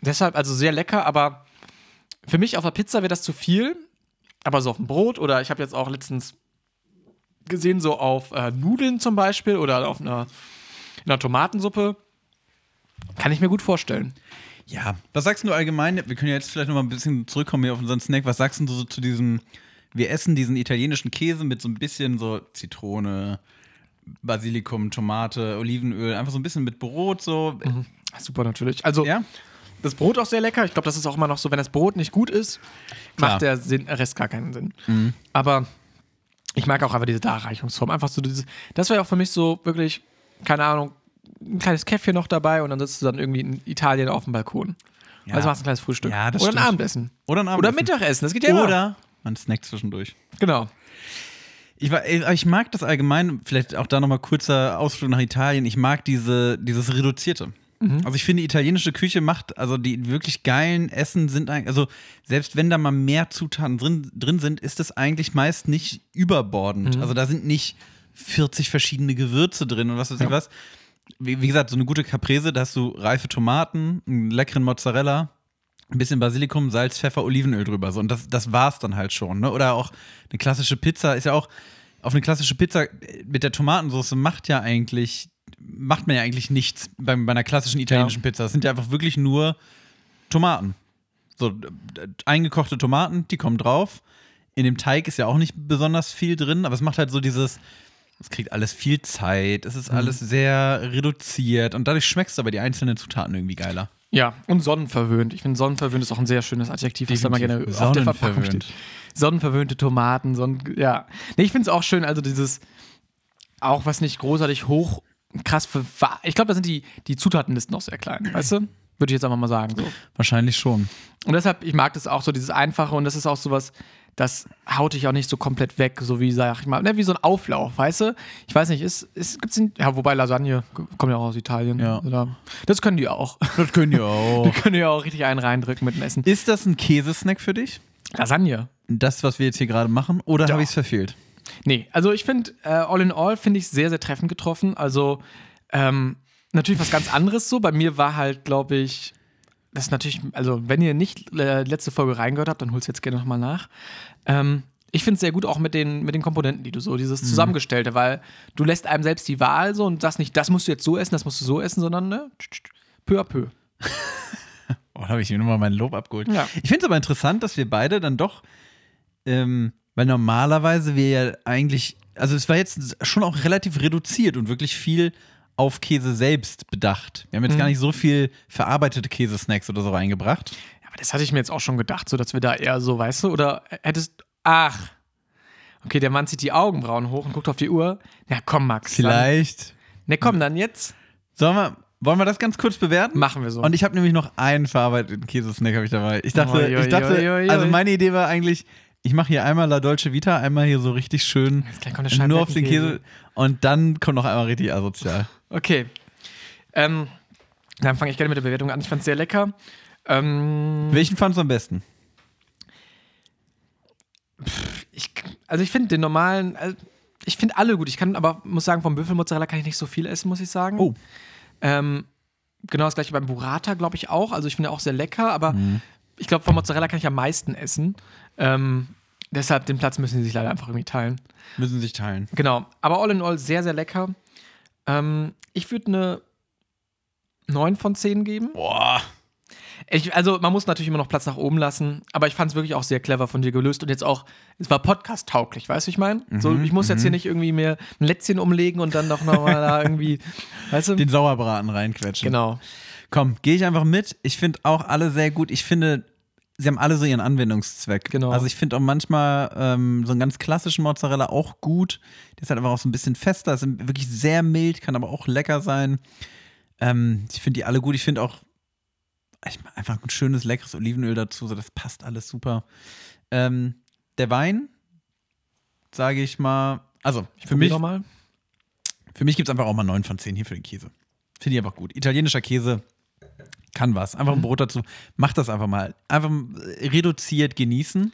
Deshalb also sehr lecker, aber für mich auf der Pizza wäre das zu viel. Aber so auf dem Brot oder ich habe jetzt auch letztens gesehen, so auf äh, Nudeln zum Beispiel oder auf einer, in einer Tomatensuppe. Kann ich mir gut vorstellen. Ja, was sagst du allgemein? Wir können ja jetzt vielleicht noch mal ein bisschen zurückkommen hier auf unseren Snack. Was sagst du so zu diesem wir essen diesen italienischen Käse mit so ein bisschen so Zitrone, Basilikum, Tomate, Olivenöl, einfach so ein bisschen mit Brot so. Super natürlich. Also Ja? Das Brot auch sehr lecker. Ich glaube, das ist auch immer noch so, wenn das Brot nicht gut ist, Klar. macht der Sinn, Rest gar keinen Sinn. Aber ich mag auch einfach diese Darreichungsform. Einfach so dieses, das wäre auch für mich so wirklich, keine Ahnung, ein kleines Käffchen noch dabei und dann sitzt du dann irgendwie in Italien auf dem Balkon. Ja. Also machst du ein kleines Frühstück. Ja, Oder ein. Abendessen. Oder ein Oder Abendessen. Mittagessen. Das geht ja immer. Oder man snackt zwischendurch. Genau. Ich, war- äh, ich mag das allgemein, vielleicht auch da nochmal kurzer Ausflug nach Italien. Ich mag diese, dieses Reduzierte. Also ich finde, die italienische Küche macht, also die wirklich geilen Essen sind eigentlich, also selbst wenn da mal mehr Zutaten drin, drin sind, ist das eigentlich meist nicht überbordend. Also da sind nicht 40 verschiedene Gewürze drin und was weiß ich Ja. was. Wie, wie gesagt, so eine gute Caprese, da hast du reife Tomaten, einen leckeren Mozzarella, ein bisschen Basilikum, Salz, Pfeffer, Olivenöl drüber. So. Und das, das war's dann halt schon. Ne? Oder auch eine klassische Pizza ist ja auch, auf eine klassische Pizza mit der Tomatensauce macht ja eigentlich, macht man ja eigentlich nichts bei, bei einer klassischen italienischen Pizza. Das sind ja einfach wirklich nur Tomaten. So, eingekochte Tomaten, die kommen drauf. In dem Teig ist ja auch nicht besonders viel drin, aber es macht halt so dieses, es kriegt alles viel Zeit, es ist alles sehr reduziert und dadurch schmeckst du aber die einzelnen Zutaten irgendwie geiler. Ja, und sonnenverwöhnt. Ich finde, sonnenverwöhnt ist auch ein sehr schönes Adjektiv, was da mal gerne auf der Verpackung Sonnenverwöhnt. steht. Sonnenverwöhnte Tomaten, Sonnen ja. Nee, ich finde es auch schön, also dieses, auch was nicht großartig hoch, krass für, ich glaube, da sind die, die Zutatenlisten auch sehr klein, weißt du? Würde ich jetzt einfach mal sagen. So. Wahrscheinlich schon. Und deshalb, ich mag das auch so, dieses Einfache und das ist auch sowas, das haut dich auch nicht so komplett weg, so wie, sag ich mal, ne, wie so ein Auflauf, weißt du? Ich weiß nicht, ist, ist gibt's in, ja, wobei Lasagne kommt ja auch aus Italien. Ja. Oder, das können die auch. Das können die auch. Die können ja auch richtig einen reindrücken mit dem Essen. Ist das ein Käsesnack für dich? Lasagne. Das, was wir jetzt hier gerade machen? Oder Doch. habe ich es verfehlt? Nee, also ich finde, äh, all in all finde ich sehr, sehr treffend getroffen. Also ähm, natürlich was ganz anderes so. Bei mir war halt, glaube ich, das ist natürlich, also wenn ihr nicht äh, letzte Folge reingehört habt, dann holst jetzt gerne nochmal nach. Ähm, ich finde es sehr gut auch mit den, mit den Komponenten, die du so, dieses Zusammengestellte, weil du lässt einem selbst die Wahl so und sagst nicht, das musst du jetzt so essen, das musst du so essen, sondern ne, peu à peu. Oh, da habe ich mir nochmal mein Lob abgeholt. Ja. Ich finde es aber interessant, dass wir beide dann doch, ähm, weil normalerweise wir ja eigentlich, also es war jetzt schon auch relativ reduziert und wirklich viel auf Käse selbst bedacht. Wir haben jetzt gar nicht so viel verarbeitete Käsesnacks oder so reingebracht. Ja, aber das hatte ich mir jetzt auch schon gedacht, so dass wir da eher so, weißt du, oder hättest, ach, okay, der Mann zieht die Augenbrauen hoch und guckt auf die Uhr. Ja, komm, Max. Vielleicht. Dann, ne, komm, dann jetzt Sollen wir, wollen wir das ganz kurz bewerten? machen wir so. Und ich habe nämlich noch einen verarbeiteten Käsesnack habe ich dabei. Ich dachte, Oi, oi, ich dachte, oi, oi, also meine Idee war eigentlich, ich mache hier einmal La Dolce Vita, einmal hier so richtig schön nur auf den. Käse und dann kommt noch einmal richtig asozial. Okay. Ähm, dann fange ich gerne mit der Bewertung an. Ich fand es sehr lecker. Ähm, Welchen fandest du am besten? ich, also ich finde den normalen, also ich finde alle gut. Ich kann aber, muss sagen, vom Büffelmozzarella kann ich nicht so viel essen, muss ich sagen. Oh. Ähm, genau das gleiche beim Burrata, glaube ich auch. Also ich finde auch sehr lecker, aber ich glaube, vom Mozzarella kann ich am meisten essen. Ähm, deshalb den Platz müssen sie sich leider einfach irgendwie teilen. Müssen sich teilen. Genau, aber all in all sehr, sehr lecker. Ähm, ich würde eine 9 von 10 geben. Boah. Ich, also, man muss natürlich immer noch Platz nach oben lassen, aber ich fand es wirklich auch sehr clever von dir gelöst und jetzt auch, es war podcast-tauglich, weißt du, ich meine? so, ich muss jetzt hier nicht irgendwie mir ein Lätzchen umlegen und dann doch nochmal da irgendwie, weißt du? Den Sauerbraten reinquetschen. genau. Komm, gehe ich einfach mit. Ich finde auch alle sehr gut. Ich finde, sie haben alle so ihren Anwendungszweck. Genau. Also ich finde auch manchmal ähm, so einen ganz klassischen Mozzarella auch gut. Der ist halt einfach auch so ein bisschen fester, ist wirklich sehr mild, kann aber auch lecker sein. Ähm, ich finde die alle gut. Ich finde auch ich mach einfach ein schönes, leckeres Olivenöl dazu. So, das passt alles super. Ähm, der Wein, sage ich mal, also für mich, nochmal. für mich gibt es einfach auch mal 9 von 10 hier für den Käse. Finde ich einfach gut. Italienischer Käse kann was. Einfach Mhm. ein Brot dazu. Macht das einfach mal. Einfach reduziert genießen.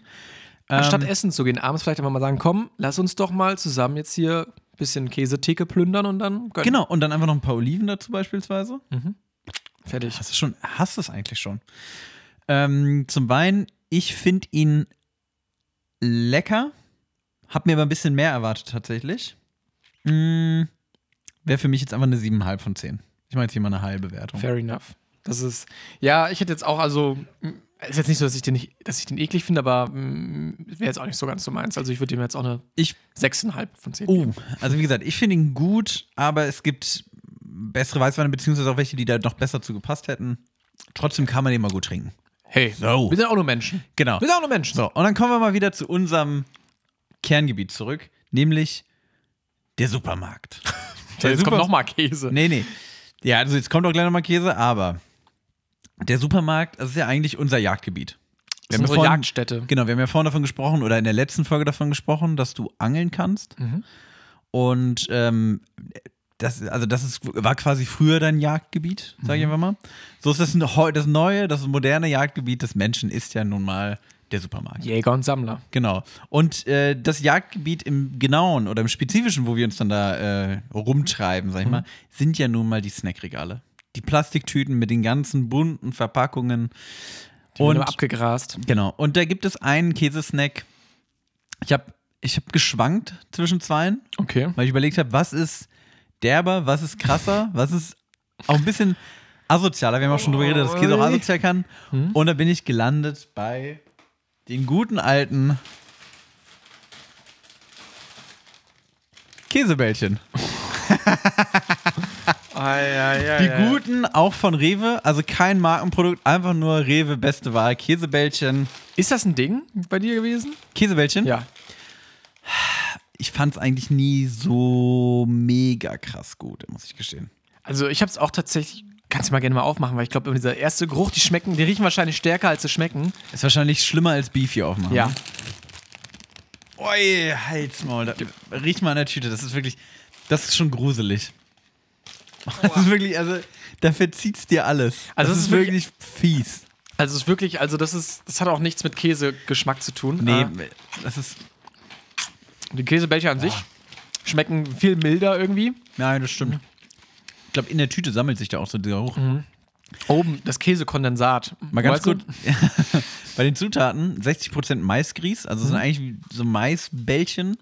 Anstatt Ähm, essen zu gehen, abends vielleicht einfach mal sagen, komm, lass uns doch mal zusammen jetzt hier ein bisschen Käsetheke plündern und dann gönnen. Genau, und dann einfach noch ein paar Oliven dazu beispielsweise. Fertig. Hast du schon, hast du es eigentlich schon? Ähm, zum Wein, ich finde ihn lecker. Hab mir aber ein bisschen mehr erwartet tatsächlich. Mm, Wäre für mich jetzt einfach eine 7,5 von 10. Ich mache jetzt hier mal eine halbe Bewertung. Fair enough. Das ist, ja, ich hätte jetzt auch, also, ist jetzt nicht so, dass ich den nicht, dass ich den eklig finde, aber wäre jetzt auch nicht so ganz so meins. Also ich würde ihm jetzt auch eine Ich 6,5 von 10 Oh, also wie gesagt, ich finde ihn gut, aber es gibt bessere Weißweine, beziehungsweise auch welche, die da noch besser zu gepasst hätten. Trotzdem kann man den mal gut trinken. Hey, So. wir sind auch nur Menschen. Genau. Wir sind auch nur Menschen. So, und dann kommen wir mal wieder zu unserem Kerngebiet zurück, nämlich der Supermarkt. So, jetzt Super- kommt nochmal Käse. Nee, nee. Ja, also jetzt kommt auch gleich nochmal Käse, aber der Supermarkt, das ist ja eigentlich unser Jagdgebiet. Das ist ja unsere vorhin- Jagdstätte. Genau, wir haben ja vorhin davon gesprochen oder in der letzten Folge davon gesprochen, dass du angeln kannst. Mhm. Und ähm, das, also das ist, war quasi früher dein Jagdgebiet, sage ich Mhm. einfach mal. So ist das, das neue, das moderne Jagdgebiet des Menschen ist ja nun mal der Supermarkt. Jäger und Sammler. Genau. Und äh, das Jagdgebiet im Genauen oder im Spezifischen, wo wir uns dann da äh, rumtreiben, Mhm. sag ich mal, sind ja nun mal die Snackregale. Die Plastiktüten mit den ganzen bunten Verpackungen. Die Und abgegrast. Genau. Und da gibt es einen Käsesnack. Ich habe ich hab geschwankt zwischen zweien, Okay. weil ich überlegt habe, was ist derber, was ist krasser, was ist auch ein bisschen asozialer. Wir haben auch schon drüber geredet, dass Käse auch asozial kann. Und da bin ich gelandet bei den guten alten Käsebällchen. Die guten, auch von Rewe, also kein Markenprodukt, einfach nur Rewe, beste Wahl, Käsebällchen. Ist das ein Ding bei dir gewesen? Käsebällchen? Ja. Ich fand es eigentlich nie so mega krass gut, muss ich gestehen. Also ich habe es auch tatsächlich, kannst du mal gerne mal aufmachen, weil ich glaube, dieser erste Geruch, die schmecken, die riechen wahrscheinlich stärker, als sie schmecken. Ist wahrscheinlich schlimmer als Beef hier aufmachen. Ja. Ui, Halsmaul. Da, riech mal an der Tüte. Das ist wirklich, das ist schon gruselig. Das ist wirklich, also, da verzieht's dir alles. Also das es ist wirklich- wirklich fies. Also es ist wirklich, also das ist, das hat auch nichts mit Käsegeschmack zu tun. Nee, Äh, das ist, die Käsebällchen an sich schmecken viel milder irgendwie. nein, das stimmt. Ich glaube, in der Tüte sammelt sich da auch so der Geruch. Oben das Käsekondensat. Mal ganz Weißt gut. Bei den Zutaten 60% Maisgrieß, also Mhm. sind eigentlich wie so Maisbällchen.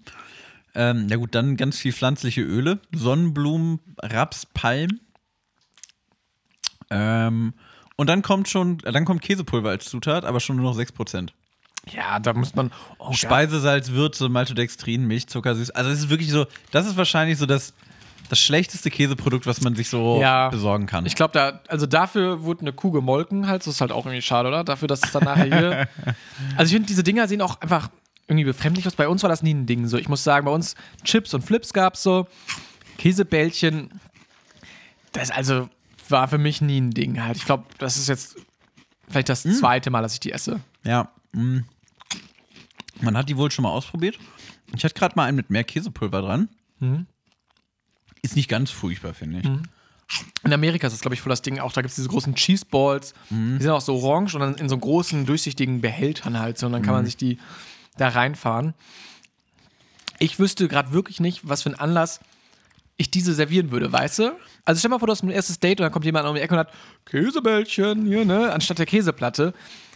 Ähm, ja gut, dann ganz viel pflanzliche Öle, Sonnenblumen, Raps, Palm. Ähm, und dann kommt schon, dann kommt Käsepulver als Zutat, aber schon nur noch 6%. Ja, da muss man. Oh. Speisesalz, Würze, Maltodextrin, Milch, Zucker, süß. Also es ist wirklich so, das ist wahrscheinlich so das, das schlechteste Käseprodukt, was man sich so Ja. besorgen kann. Ich glaube, da, also dafür wurde eine Kuh gemolken, halt. Das ist halt auch irgendwie schade, oder? Dafür, dass es dann nachher hier. Also ich finde, diese Dinger sehen auch einfach irgendwie befremdlich aus. Bei uns war das nie ein Ding. So, ich muss sagen, bei uns Chips und Flips gab es so. Käsebällchen. Das also war für mich nie ein Ding halt. Ich glaube, das ist jetzt vielleicht das zweite Mal, dass ich die esse. Ja. mm. Man hat die wohl schon mal ausprobiert. Ich hatte gerade mal einen mit mehr Käsepulver dran. Mhm. Ist nicht ganz furchtbar, finde ich. In Amerika ist das, glaube ich, voll das Ding. Auch da gibt es diese großen Cheese Balls. Die sind auch so orange und dann in so großen, durchsichtigen Behältern halt. So, und dann kann man sich die da reinfahren. Ich wüsste gerade wirklich nicht, was für einen Anlass ich diese servieren würde, weißt du? Also stell mal vor, du hast ein erstes Date und dann kommt jemand um die Ecke und hat Käsebällchen hier, ne? Anstatt der Käseplatte.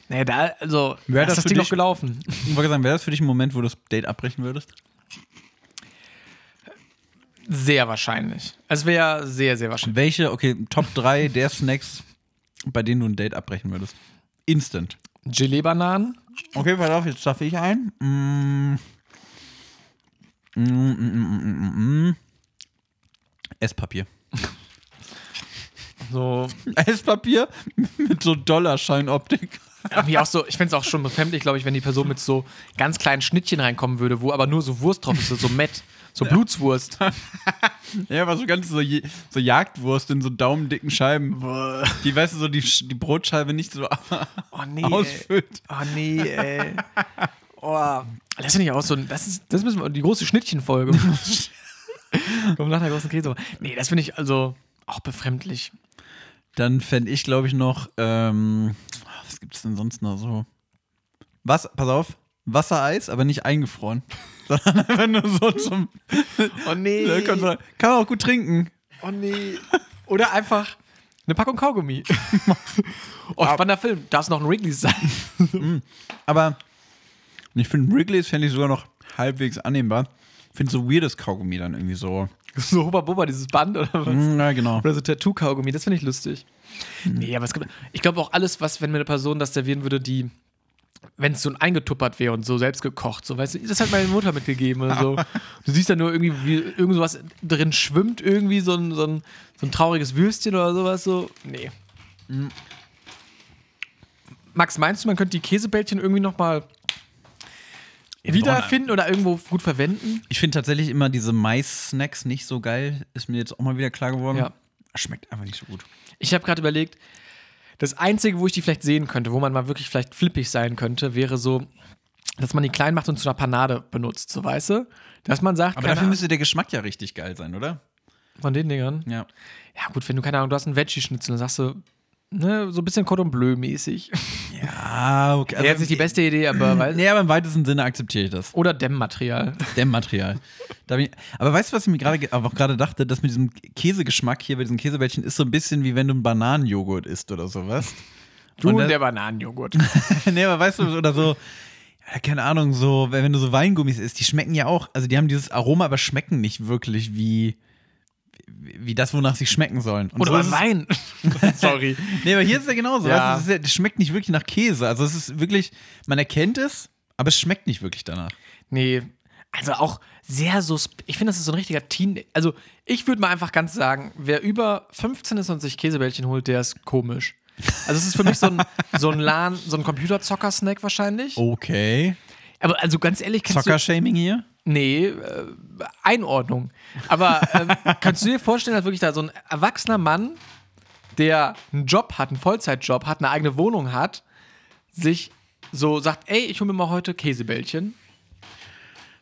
Naja, da, also, Wär da das das für Ding noch dich- gelaufen. Ich wollte sagen, wäre das für dich ein Moment, wo du das Date abbrechen würdest? Sehr wahrscheinlich. Es wäre sehr, sehr wahrscheinlich. Welche, okay, Top 3 der Snacks, bei denen du ein Date abbrechen würdest? Instant. Gelee-Bananen? Okay, pass auf, jetzt schaffe ich ein. Mm. Mm, mm, mm, mm, mm. Esspapier. So, Esspapier mit so Dollarscheinoptik. Auch so, ich fände es auch schon befremdlich, glaube ich, wenn die Person mit so ganz kleinen Schnittchen reinkommen würde, wo aber nur so Wurst drauf ist, so, so Mett, so Blutswurst. Ja, aber so ganz so, so Jagdwurst in so daumendicken Scheiben. Die, weißt du, so die, die Brotscheibe nicht so Oh nee. ausfüllt. Oh nee, ey. Oh. Das finde ich auch so, ein- das ist, das müssen wir, die große Schnittchenfolge. Komm nach der großen Käse. Nee, das finde ich also auch befremdlich. Dann fände ich, glaube ich, noch, ähm, was gibt es denn sonst noch so? Was, pass auf, Wassereis, aber nicht eingefroren. Sondern einfach nur so zum. Oh nee. Kann, man auch gut trinken. Oh nee. Oder einfach eine Packung Kaugummi. oh, spannender Film. Darf es noch ein Wrigley's sein? Aber ich finde, Wrigley's fände ich sogar noch halbwegs annehmbar. Ich finde so weirdes Kaugummi dann irgendwie so. So Hubba Bubba, dieses Band oder was? Hm, Ja, genau. Oder so Tattoo-Kaugummi, das finde ich lustig. Nee, aber es gibt, ich glaube auch alles, was, wenn mir eine Person das servieren würde, die, wenn es so ein eingetuppert wäre und so selbst gekocht, so, weißt du, das hat meine Mutter mitgegeben oder so. Du siehst da nur irgendwie, wie irgend sowas drin schwimmt, irgendwie so ein, so ein, so ein trauriges Würstchen oder sowas, so. Nee. Max, meinst du, man könnte die Käsebällchen irgendwie nochmal wiederfinden oder irgendwo gut verwenden? Ich finde tatsächlich immer diese Mais-Snacks nicht so geil. Ist mir jetzt auch mal wieder klar geworden. Ja. Schmeckt einfach nicht so gut. Ich habe gerade überlegt, das Einzige, wo ich die vielleicht sehen könnte, wo man mal wirklich vielleicht flippig sein könnte, wäre so, dass man die klein macht und zu einer Panade benutzt, so weißt du? Dass man sagt, Aber dafür müsste der Geschmack ja richtig geil sein, oder? von den Dingern. Ja. Ja, gut, wenn du, keine Ahnung, du hast einen Veggie-Schnitzel, dann sagst du, ne, so ein bisschen Cordon Bleu-mäßig. Ja, okay. Wäre jetzt nicht die beste Idee, aber weiß, Nee, aber im weitesten Sinne akzeptiere ich das. Oder Dämmmaterial. Dämmmaterial. Ich, aber weißt du, was ich mir gerade auch gerade dachte, dass mit diesem Käsegeschmack hier bei diesen Käsebällchen ist so ein bisschen wie wenn du einen Bananenjoghurt isst oder sowas. Du Und und der Bananenjoghurt. nee, aber weißt du, oder so, ja, keine Ahnung, so, wenn wenn du so Weingummis isst, die schmecken ja auch, also die haben dieses Aroma, aber schmecken nicht wirklich wie, wie, das, wonach sie schmecken sollen. Und Oder so beim Wein. Sorry. Nee, aber hier ist es ja genauso. Ja. Es, ist es schmeckt nicht wirklich nach Käse. Also es ist wirklich, man erkennt es, aber es schmeckt nicht wirklich danach. Nee, also auch sehr so. Ich finde, das ist so ein richtiger Teen. Also, ich würde mal einfach ganz sagen, wer über 15 ist und sich Käsebällchen holt, der ist komisch. Also, es ist für mich so ein, so ein LAN, so ein Computerzocker-Snack wahrscheinlich. Okay. Aber also ganz ehrlich, Zocker-Shaming hier? Nee, äh, Einordnung. Aber ähm, kannst du dir vorstellen, dass wirklich da so ein erwachsener Mann, der einen Job hat, einen Vollzeitjob hat, eine eigene Wohnung hat, sich so sagt: Ey, ich hole mir mal heute Käsebällchen.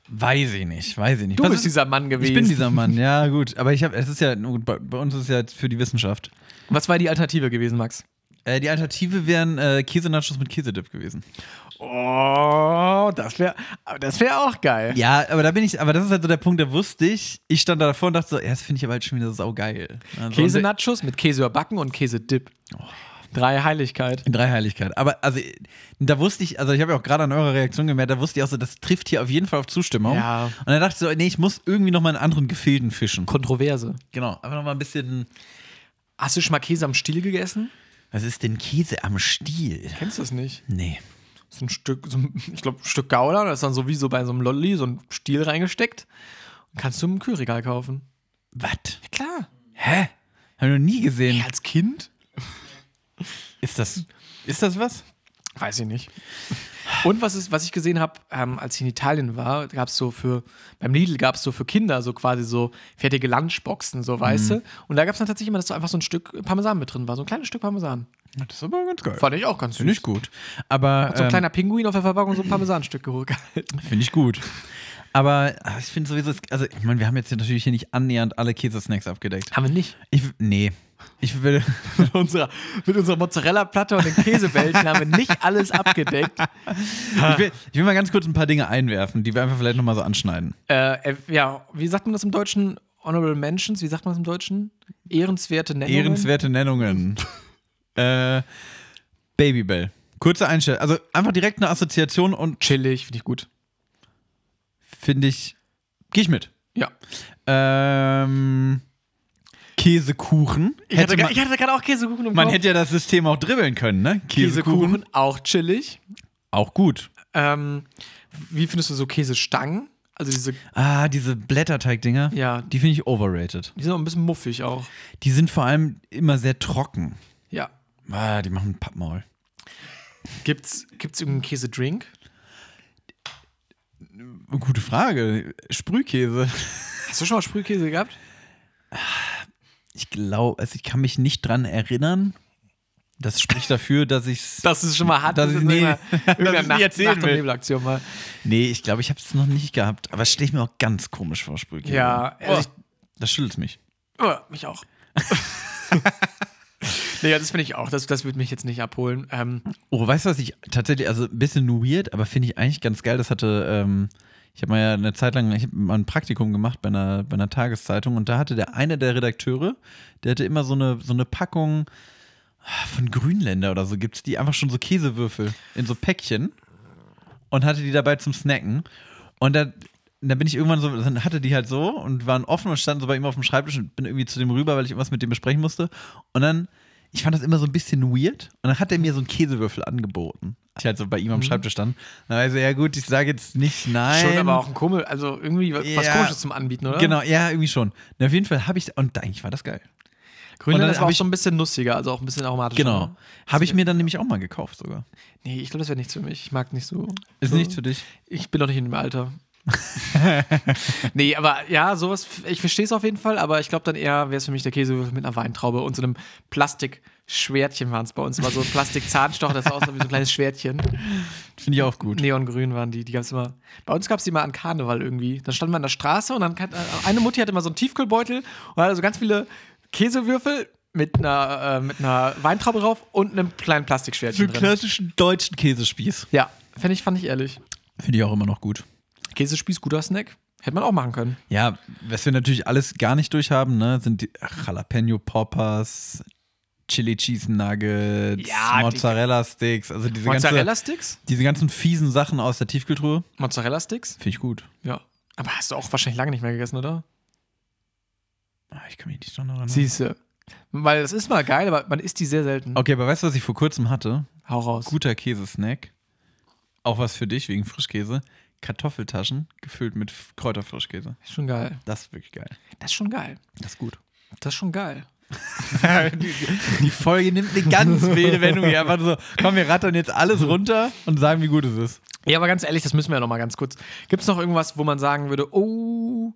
Weiß ich nicht, weiß ich nicht. Du Was bist ist- dieser Mann gewesen. Ich bin dieser Mann, ja, gut. Aber ich habe, es ist ja, bei, bei uns ist es ja für die Wissenschaft. Was war die Alternative gewesen, Max? Äh, die Alternative wären äh, Käsenachos mit Käsedip gewesen. Oh, das wäre das wär auch geil. Ja, aber da bin ich, aber das ist halt so der Punkt, da wusste ich, ich stand da davor und dachte so, ja, das finde ich aber halt schon wieder saugeil. Also, Käsenachos mit Käse überbacken und Käsedip. Drei Heiligkeit. In Dreiheiligkeit. Aber also, da wusste ich, also ich habe ja auch gerade an eurer Reaktion gemerkt, da wusste ich auch so, das trifft hier auf jeden Fall auf Zustimmung. Ja. Und dann dachte ich so, nee, ich muss irgendwie noch mal in anderen Gefilden fischen. Kontroverse. Genau, einfach noch mal ein bisschen. Hast du schon mal Käse am Stiel gegessen? Was ist denn Käse am Stiel? Kennst du das nicht? Nee. So ein Stück, so ein, ich glaube, ein Stück Gouda, das ist dann so wie so bei so einem Lolli, so ein Stiel reingesteckt. Und kannst du im Kühlregal kaufen. Was? Ja, klar. Hä? Hab ich noch nie gesehen. Hey, als Kind? Ist das, ist das was? Weiß ich nicht. Und was, ist, was ich gesehen habe, ähm, als ich in Italien war, gab es so für, beim Lidl gab es so für Kinder so quasi so fertige Lunchboxen, so weißt du. Und da gab es dann tatsächlich immer, dass so einfach so ein Stück Parmesan mit drin war, so ein kleines Stück Parmesan. Das ist aber ganz geil. Fand ich auch ganz süß. Finde ich gut. Aber So ein ähm, kleiner Pinguin auf der Verpackung so ein Parmesanstück geholt. finde ich gut. Aber ah, ich finde sowieso, es- also ich meine, wir haben jetzt hier natürlich hier nicht annähernd alle Käsesnacks abgedeckt. Haben wir nicht. Ich, nee. Ich will, Mit unserer, mit unserer Mozzarella-Platte und den Käsebällchen haben wir nicht alles abgedeckt. ich will, ich will mal ganz kurz ein paar Dinge einwerfen, die wir einfach vielleicht nochmal so anschneiden. Äh, äh, ja, wie sagt man das im Deutschen? Honorable Mentions, wie sagt man das im Deutschen? Ehrenswerte Nennungen. Ehrenswerte Nennungen. äh, Babybell. Kurze Einstellung. Also einfach direkt eine Assoziation und Chillig, finde ich gut. finde ich, gehe ich mit. Ja. Ähm, Käsekuchen. Ich hatte, man, ich hatte gerade auch Käsekuchen im man Kopf. hätte ja das System auch dribbeln können, ne? Käsekuchen, auch chillig. Auch gut. Ähm, wie findest du so Käsestangen? Also diese, Ah, diese Blätterteig-Dinger, ja, die finde ich overrated. die sind auch ein bisschen muffig auch. Die sind vor allem immer sehr trocken. Ja. Ah, die machen Pappmaul. Gibt's, gibt's irgendeinen Käsedrink? Gute Frage. Sprühkäse. Hast du schon mal Sprühkäse gehabt? Ich glaube, also ich kann mich nicht dran erinnern. Das spricht dafür, dass ich es. Das ist schon mal hart. Das ist- nee, dass irgendeine Nacht, erzählen Nacht- und. Nebelaktion mal. Nee, ich glaube, ich habe es noch nicht gehabt. Aber es stelle ich mir auch ganz komisch vor, Sprühkäse. Ja, oh, also das schüttelt mich. Oh, mich auch. nee, ja, das finde ich auch. Das, das würde mich jetzt nicht abholen. Ähm, Oh, weißt du, was ich tatsächlich, also ein bisschen weird, aber finde ich eigentlich ganz geil. Das hatte, ähm, ich habe mal ja eine Zeit lang, ich mal ein Praktikum gemacht bei einer, bei einer Tageszeitung und da hatte der eine der Redakteure, der hatte immer so eine, so eine Packung von Grünländer oder so, gibt es die einfach schon so Käsewürfel in so Päckchen und hatte die dabei zum Snacken. Und da, da bin ich irgendwann so, dann hatte die halt so und waren offen und standen so bei ihm auf dem Schreibtisch und bin irgendwie zu dem rüber, weil ich irgendwas mit dem besprechen musste. Und dann, ich fand das immer so ein bisschen weird. Und dann hat er mir so einen Käsewürfel angeboten. Ich halt so bei ihm am Schreibtisch stand. Dann war ich so, ja gut, ich sage jetzt nicht nein. Schon aber auch ein komisch, also irgendwie was Ja. komisches zum Anbieten, oder? Genau, ja, irgendwie schon. Und auf jeden Fall habe ich, und eigentlich war das geil. Grünland ist auch ich- so ein bisschen nussiger, also auch ein bisschen aromatischer. Genau. ne? Habe ich mir dann nämlich auch mal gekauft sogar. Nee, ich glaube, das wäre nichts für mich. Ich mag nicht so. Ist so. nichts für dich. Ich bin noch nicht in dem Alter. nee, aber ja, sowas, ich verstehe es auf jeden Fall, aber ich glaube dann eher wäre es für mich der Käsewürfel mit einer Weintraube und so einem Plastikschwertchen waren es bei uns. War so ein Plastikzahnstocher, das aussah wie so ein kleines Schwertchen. Finde ich auch gut. Neongrün waren die, die gab es immer. Bei uns gab es die mal an Karneval irgendwie. Dann standen wir an der Straße und dann hat, äh, eine Mutti hatte immer so einen Tiefkühlbeutel und hatte so ganz viele Käsewürfel mit einer, äh, mit einer Weintraube drauf und einem kleinen So Plastikschwertchen einen drin. klassischen deutschen Käsespieß. Ja, fand ich, fand ich ehrlich. Finde ich auch immer noch gut. Käsespieß, guter Snack. Hätte man auch machen können. Ja, was wir natürlich alles gar nicht durchhaben, ne, sind die Jalapeno Poppers, Chili Cheese Nuggets, Ja, Mozzarella Sticks, also diese, ganze, Mozzarella-Sticks? diese ganzen fiesen Sachen aus der Tiefkühltruhe. Mozzarella-Sticks? Finde ich gut. Ja. Aber hast du auch wahrscheinlich lange nicht mehr gegessen, oder? Ah, Ich kann mich nicht dran erinnern. Siehste. Weil das ist mal geil, aber man isst die sehr selten. Okay, aber weißt du, was ich vor kurzem hatte? Hau raus. Guter Käsesnack. Auch was für dich wegen Frischkäse. Kartoffeltaschen gefüllt mit Kräuterfrischkäse. Ist schon geil. Das ist wirklich geil. Das ist schon geil. Das ist gut. Das ist schon geil. die, die Folge nimmt eine ganz wilde Wendung hier. Einfach so, komm, wir rattern jetzt alles runter und sagen, wie gut es ist. Ja, aber ganz ehrlich, das müssen wir ja noch mal ganz kurz. Gibt es noch irgendwas, wo man sagen würde, oh,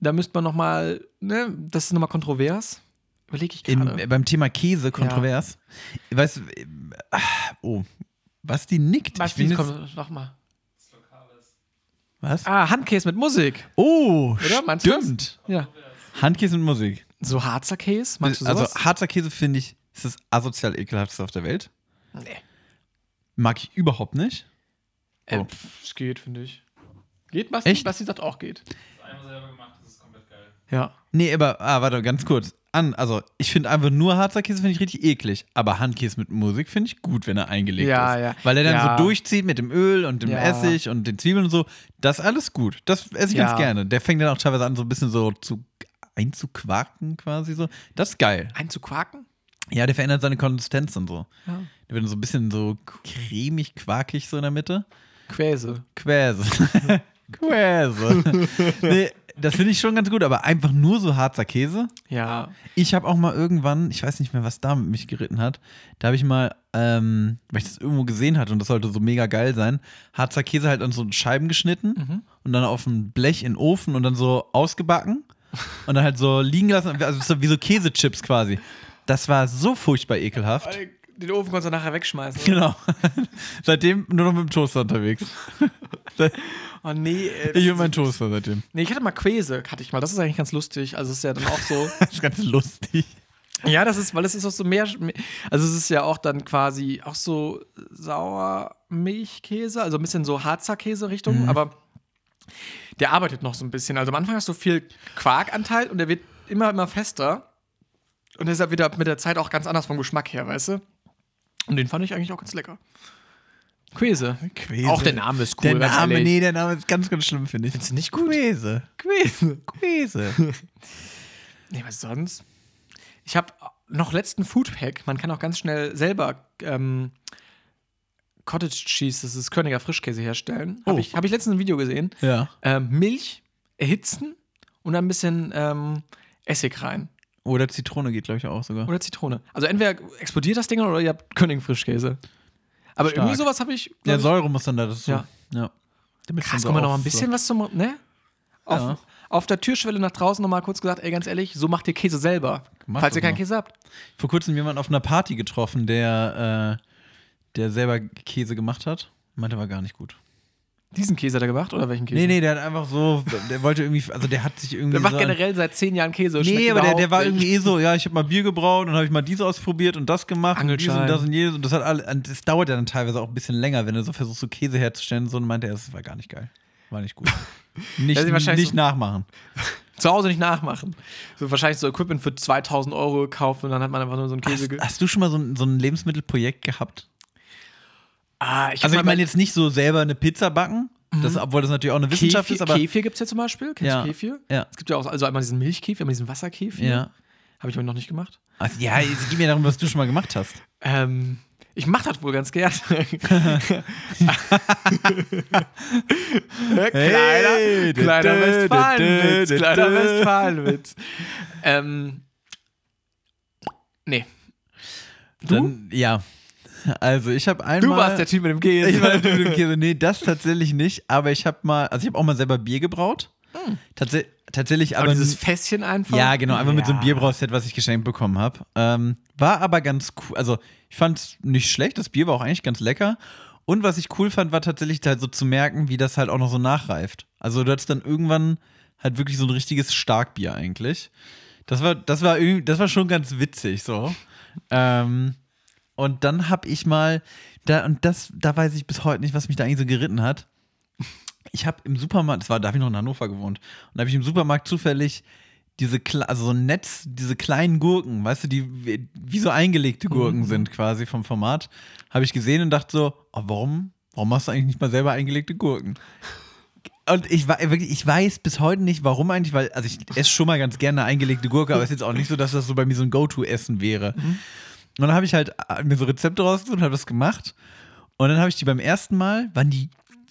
da müsste man noch mal, ne, das ist noch mal kontrovers? Überlege ich gerade. beim Thema Käse, kontrovers. Weißt du, äh, ah, oh, was die nickt. Was, ich jetzt, komm, noch mal. Das Lokales. Was? Ah, Handkäse mit Musik. Oh, Oder? Stimmt. Ja. Handkäse mit Musik. So Harzer Käse? Magst du Also sowas? Harzer Käse finde ich, ist das asozial ekelhafteste auf der Welt. nee. Mag ich überhaupt nicht. Äh, Oh. pff, es geht, finde ich. Geht, Basti? Echt? Basti sagt auch geht. Das einmal selber gemacht, das ist komplett geil. Ja. Nee, aber, ah, warte, ganz kurz. An, also, ich finde einfach nur Harzer Käse finde ich richtig eklig. Aber Handkäse mit Musik finde ich gut, wenn er eingelegt Ja, ist. ja. Weil er dann Ja. so durchzieht mit dem Öl und dem Ja. Essig und den Zwiebeln und so. Das ist alles gut. Das esse ich ganz gerne. Der fängt dann auch teilweise an, so ein bisschen so zu einzuquaken quasi so. Das ist geil. Einzuquaken? Ja, der verändert seine Konsistenz und so. Ja. Der wird so ein bisschen so cremig, quakig so in der Mitte. Quäse. Quäse. Quäse. nee, das finde ich schon ganz gut, aber einfach nur so Harzer Käse. Ja. Ich habe auch mal irgendwann, ich weiß nicht mehr, was da mit mich geritten hat, da habe ich mal, ähm, weil ich das irgendwo gesehen hatte und das sollte so mega geil sein, Harzer Käse halt an so Scheiben geschnitten Mhm. und dann auf ein Blech in den Ofen und dann so ausgebacken und dann halt so liegen lassen, also so wie so Käsechips quasi. Das war so furchtbar ekelhaft. Den Ofen kannst du nachher wegschmeißen. Genau. Seitdem nur noch mit dem Toaster unterwegs. Oh nee. Ey, das Ich und mein Toaster seitdem. nee, ich hatte mal Quäse, hatte ich mal. Das ist eigentlich ganz lustig. Also es ist ja dann auch so. Das ist ganz lustig. ja, das ist, weil es ist auch so mehr. Also es ist ja auch dann quasi auch so Sauermilchkäse, also ein bisschen so Harzer Käse-Richtung, aber der arbeitet noch so ein bisschen. Also am Anfang hast du viel Quarkanteil und der wird immer, immer fester. Und deshalb wird er mit der Zeit auch ganz anders vom Geschmack her, weißt du? Und den fand ich eigentlich auch ganz lecker. Quäse. Quäse. Auch der Name ist cool. Der Name, nee, der Name ist ganz, ganz schlimm, finde ich. Findest du nicht gut? Quäse. Quäse. Quäse. Nee, was sonst? Ich habe noch letzten Foodpack. Man kann auch ganz schnell selber ähm, Cottage Cheese, das ist Königer Frischkäse herstellen. Habe Oh. ich, hab ich letztens ein Video gesehen. ja. Ähm, Milch erhitzen und dann ein bisschen ähm, Essig rein. Oder Zitrone geht, glaube ich, auch sogar. Oder Zitrone. Also entweder explodiert das Ding oder ihr habt König Frischkäse. Aber Stark. irgendwie sowas habe ich. ich- Säure muss dann da dazu. Ja. ja. Damit Krass, so mal noch ein bisschen was zum. Ne? Auf, Ja. auf der Türschwelle nach draußen noch mal kurz gesagt, ey, ganz ehrlich, so macht ihr Käse selber. Mach falls ihr keinen mal. Käse habt. Vor kurzem jemand auf einer Party getroffen, der, äh, der selber Käse gemacht hat. Meinte, war gar nicht gut. Diesen Käse hat er gemacht oder welchen Käse? Nee, nee, der hat einfach so, der wollte irgendwie, also der hat sich irgendwie. Der macht so generell seit zehn Jahren Käse. Nee, aber der, der war irgendwie eh so, ja, ich habe mal Bier gebraut und habe ich mal dies ausprobiert und das gemacht und dies Angelschein. und das und jedes und das hat alle, und das dauert ja dann teilweise auch ein bisschen länger, wenn du so versuchst, so Käse herzustellen so und meinte er, das war gar nicht geil. War nicht gut. Nicht, nicht so- nachmachen. Zu Hause nicht nachmachen. So wahrscheinlich so Equipment für 2000 Euro gekauft und dann hat man einfach nur so einen Käse. Hast, hast du schon mal so ein, so ein Lebensmittelprojekt gehabt? Ah, ich Also ich meine jetzt nicht so selber eine Pizza backen, Das, obwohl das natürlich auch eine Wissenschaft Kefir, ist, aber. Kefir gibt es ja zum Beispiel. Kennst Ja. du Kefir? Ja. Es gibt ja auch also einmal diesen Milchkefir, einmal diesen Wasserkefir. Ja. Habe ich aber noch nicht gemacht. Also, ja, es geht mir darum, was du schon mal gemacht hast. Ähm, ich mache das wohl ganz gern. kleiner, Westfalenwitz, kleiner. Westfalenwitz. ähm, nee. Du? Dann, ja. Also, ich habe einmal. du warst der Typ mit dem Käse. Ich war der Typ mit dem Käse. Nee, das tatsächlich nicht. Aber ich habe mal, also ich habe auch mal selber Bier gebraut. Tats tatsächlich, aber aber. dieses Fässchen einfach? ja, genau, einfach mit so einem Ja. Bierbrauset, was ich geschenkt bekommen habe. Ähm, war aber ganz cool. Also, ich fand es nicht schlecht. Das Bier war auch eigentlich ganz lecker. Und was ich cool fand, war tatsächlich halt so zu merken, wie das halt auch noch so nachreift. Also, du hattest dann irgendwann halt wirklich so ein richtiges Starkbier eigentlich. Das war, das war irgendwie, das war schon ganz witzig so. Ähm, und dann habe ich mal, da, und das, da weiß ich bis heute nicht, was mich da eigentlich so geritten hat. Ich habe im Supermarkt, das war, da habe ich noch in Hannover gewohnt, und da habe ich im Supermarkt zufällig diese, also so ein Netz, diese kleinen Gurken, weißt du, die wie, so eingelegte Gurken sind quasi vom Format, habe ich gesehen und dachte so, oh, warum, warum machst du eigentlich nicht mal selber eingelegte Gurken? Und ich, wirklich, ich weiß bis heute nicht, warum eigentlich, weil, also ich esse schon mal ganz gerne eine eingelegte Gurke, aber es ist jetzt auch nicht so, dass das so bei mir so ein Go-To-Essen wäre. Und dann habe ich halt äh, mir so Rezepte rausgesucht und habe das gemacht. Und dann habe ich die beim ersten Mal, waren die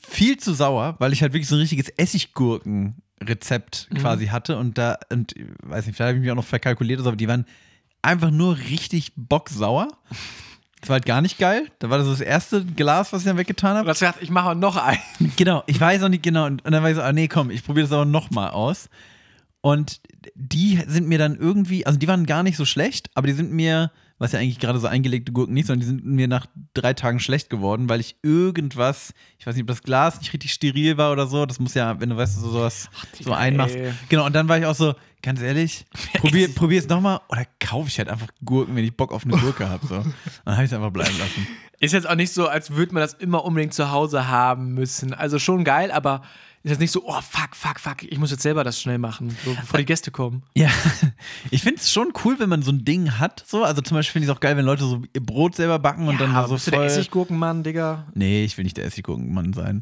viel zu sauer, weil ich halt wirklich so ein richtiges Essiggurken-Rezept quasi hatte. Und da, und ich weiß nicht, vielleicht habe ich mich auch noch verkalkuliert, aber die waren einfach nur richtig bocksauer. Das war halt gar nicht geil. Da war das so das erste Glas, was ich dann weggetan habe. Und hast gesagt, ich mache noch einen. Genau, ich weiß auch nicht genau. Und und dann war ich so, ah nee, komm, ich probiere das aber nochmal aus. Und die sind mir dann irgendwie, also die waren gar nicht so schlecht, aber die sind mir, was ja eigentlich gerade so eingelegte Gurken nicht, sondern die sind mir nach drei Tagen schlecht geworden, weil ich irgendwas, ich weiß nicht, ob das Glas nicht richtig steril war oder so. Das muss ja, wenn du weißt, so sowas so Digga, einmachst. ey. Genau, und dann war ich auch so, ganz ehrlich, probier, probier es nochmal oder kaufe ich halt einfach Gurken, wenn ich Bock auf eine Gurke habe. So. Dann habe ich es einfach bleiben lassen. Ist jetzt auch nicht so, als würde man das immer unbedingt zu Hause haben müssen. Also schon geil, aber ist jetzt nicht so, oh fuck, fuck, fuck, ich muss jetzt selber das schnell machen, so, bevor die Gäste kommen. Ja, ich finde es schon cool, wenn man so ein Ding hat. So. Also zum Beispiel finde ich es auch geil, wenn Leute so ihr Brot selber backen und dann aber so bist du der voll. Essiggurkenmann, Digga? Nee, ich will nicht der Essiggurkenmann sein.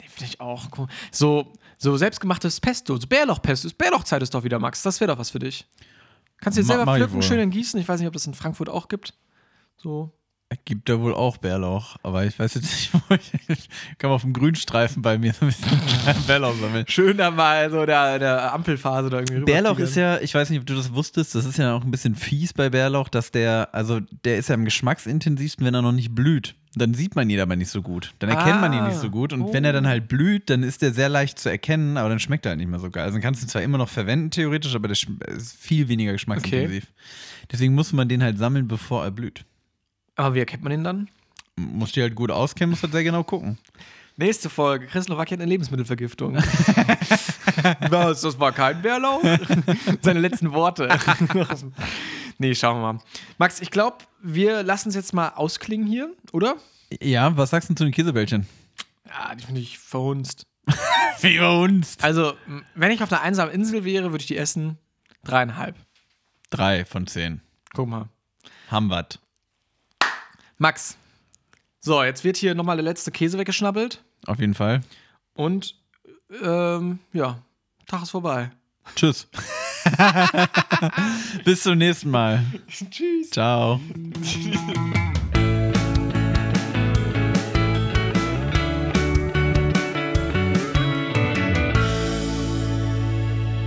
Nee, finde ich auch cool. So, so selbstgemachtes Pesto, so Bärlauchpesto. Bärlauchzeit ist doch wieder, Max. Das wäre doch was für dich. Kannst du dir selber pflücken, schön in Gießen. Ich weiß nicht, ob das in Frankfurt auch gibt. So. Gibt da wohl auch Bärlauch, aber ich weiß jetzt nicht, wo ich. ich kann auf dem Grünstreifen bei mir so ein bisschen Bärlauch sammeln. Schön da mal so der, der Ampelphase da irgendwie Bärlauch ist ja, ich weiß nicht, ob du das wusstest, das ist ja auch ein bisschen fies bei Bärlauch, dass der, also der ist ja am geschmacksintensivsten, wenn er noch nicht blüht. Dann sieht man ihn aber nicht so gut. Dann erkennt man ihn Ah. nicht so gut. Und Oh. wenn er dann halt blüht, dann ist der sehr leicht zu erkennen, aber dann schmeckt er halt nicht mehr so geil. Also dann kannst du ihn zwar immer noch verwenden, theoretisch, aber der ist viel weniger geschmacksintensiv. Deswegen muss man den halt sammeln, bevor er blüht. Aber wie erkennt man den dann? Muss die halt gut auskennen, muss halt sehr genau gucken. Nächste Folge. Christopher hat eine Lebensmittelvergiftung. Was? Das war kein Bärlauch? Seine letzten Worte. nee, schauen wir mal. Max, ich glaube, wir lassen es jetzt mal ausklingen hier, oder? Ja, was sagst du zu den Käsebällchen? Ja, die finde ich verhunzt. Wie uns. Also, wenn ich auf einer einsamen Insel wäre, würde ich die essen. Dreieinhalb. Drei von zehn. Guck mal. Haben. Max. So, jetzt wird hier nochmal der letzte Käse weggeschnabbelt. Auf jeden Fall. Und ähm, ja, Tag ist vorbei. Tschüss. Bis zum nächsten Mal. Tschüss. Ciao.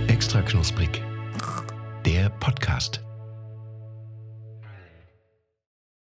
Extra knusprig. Der Podcast.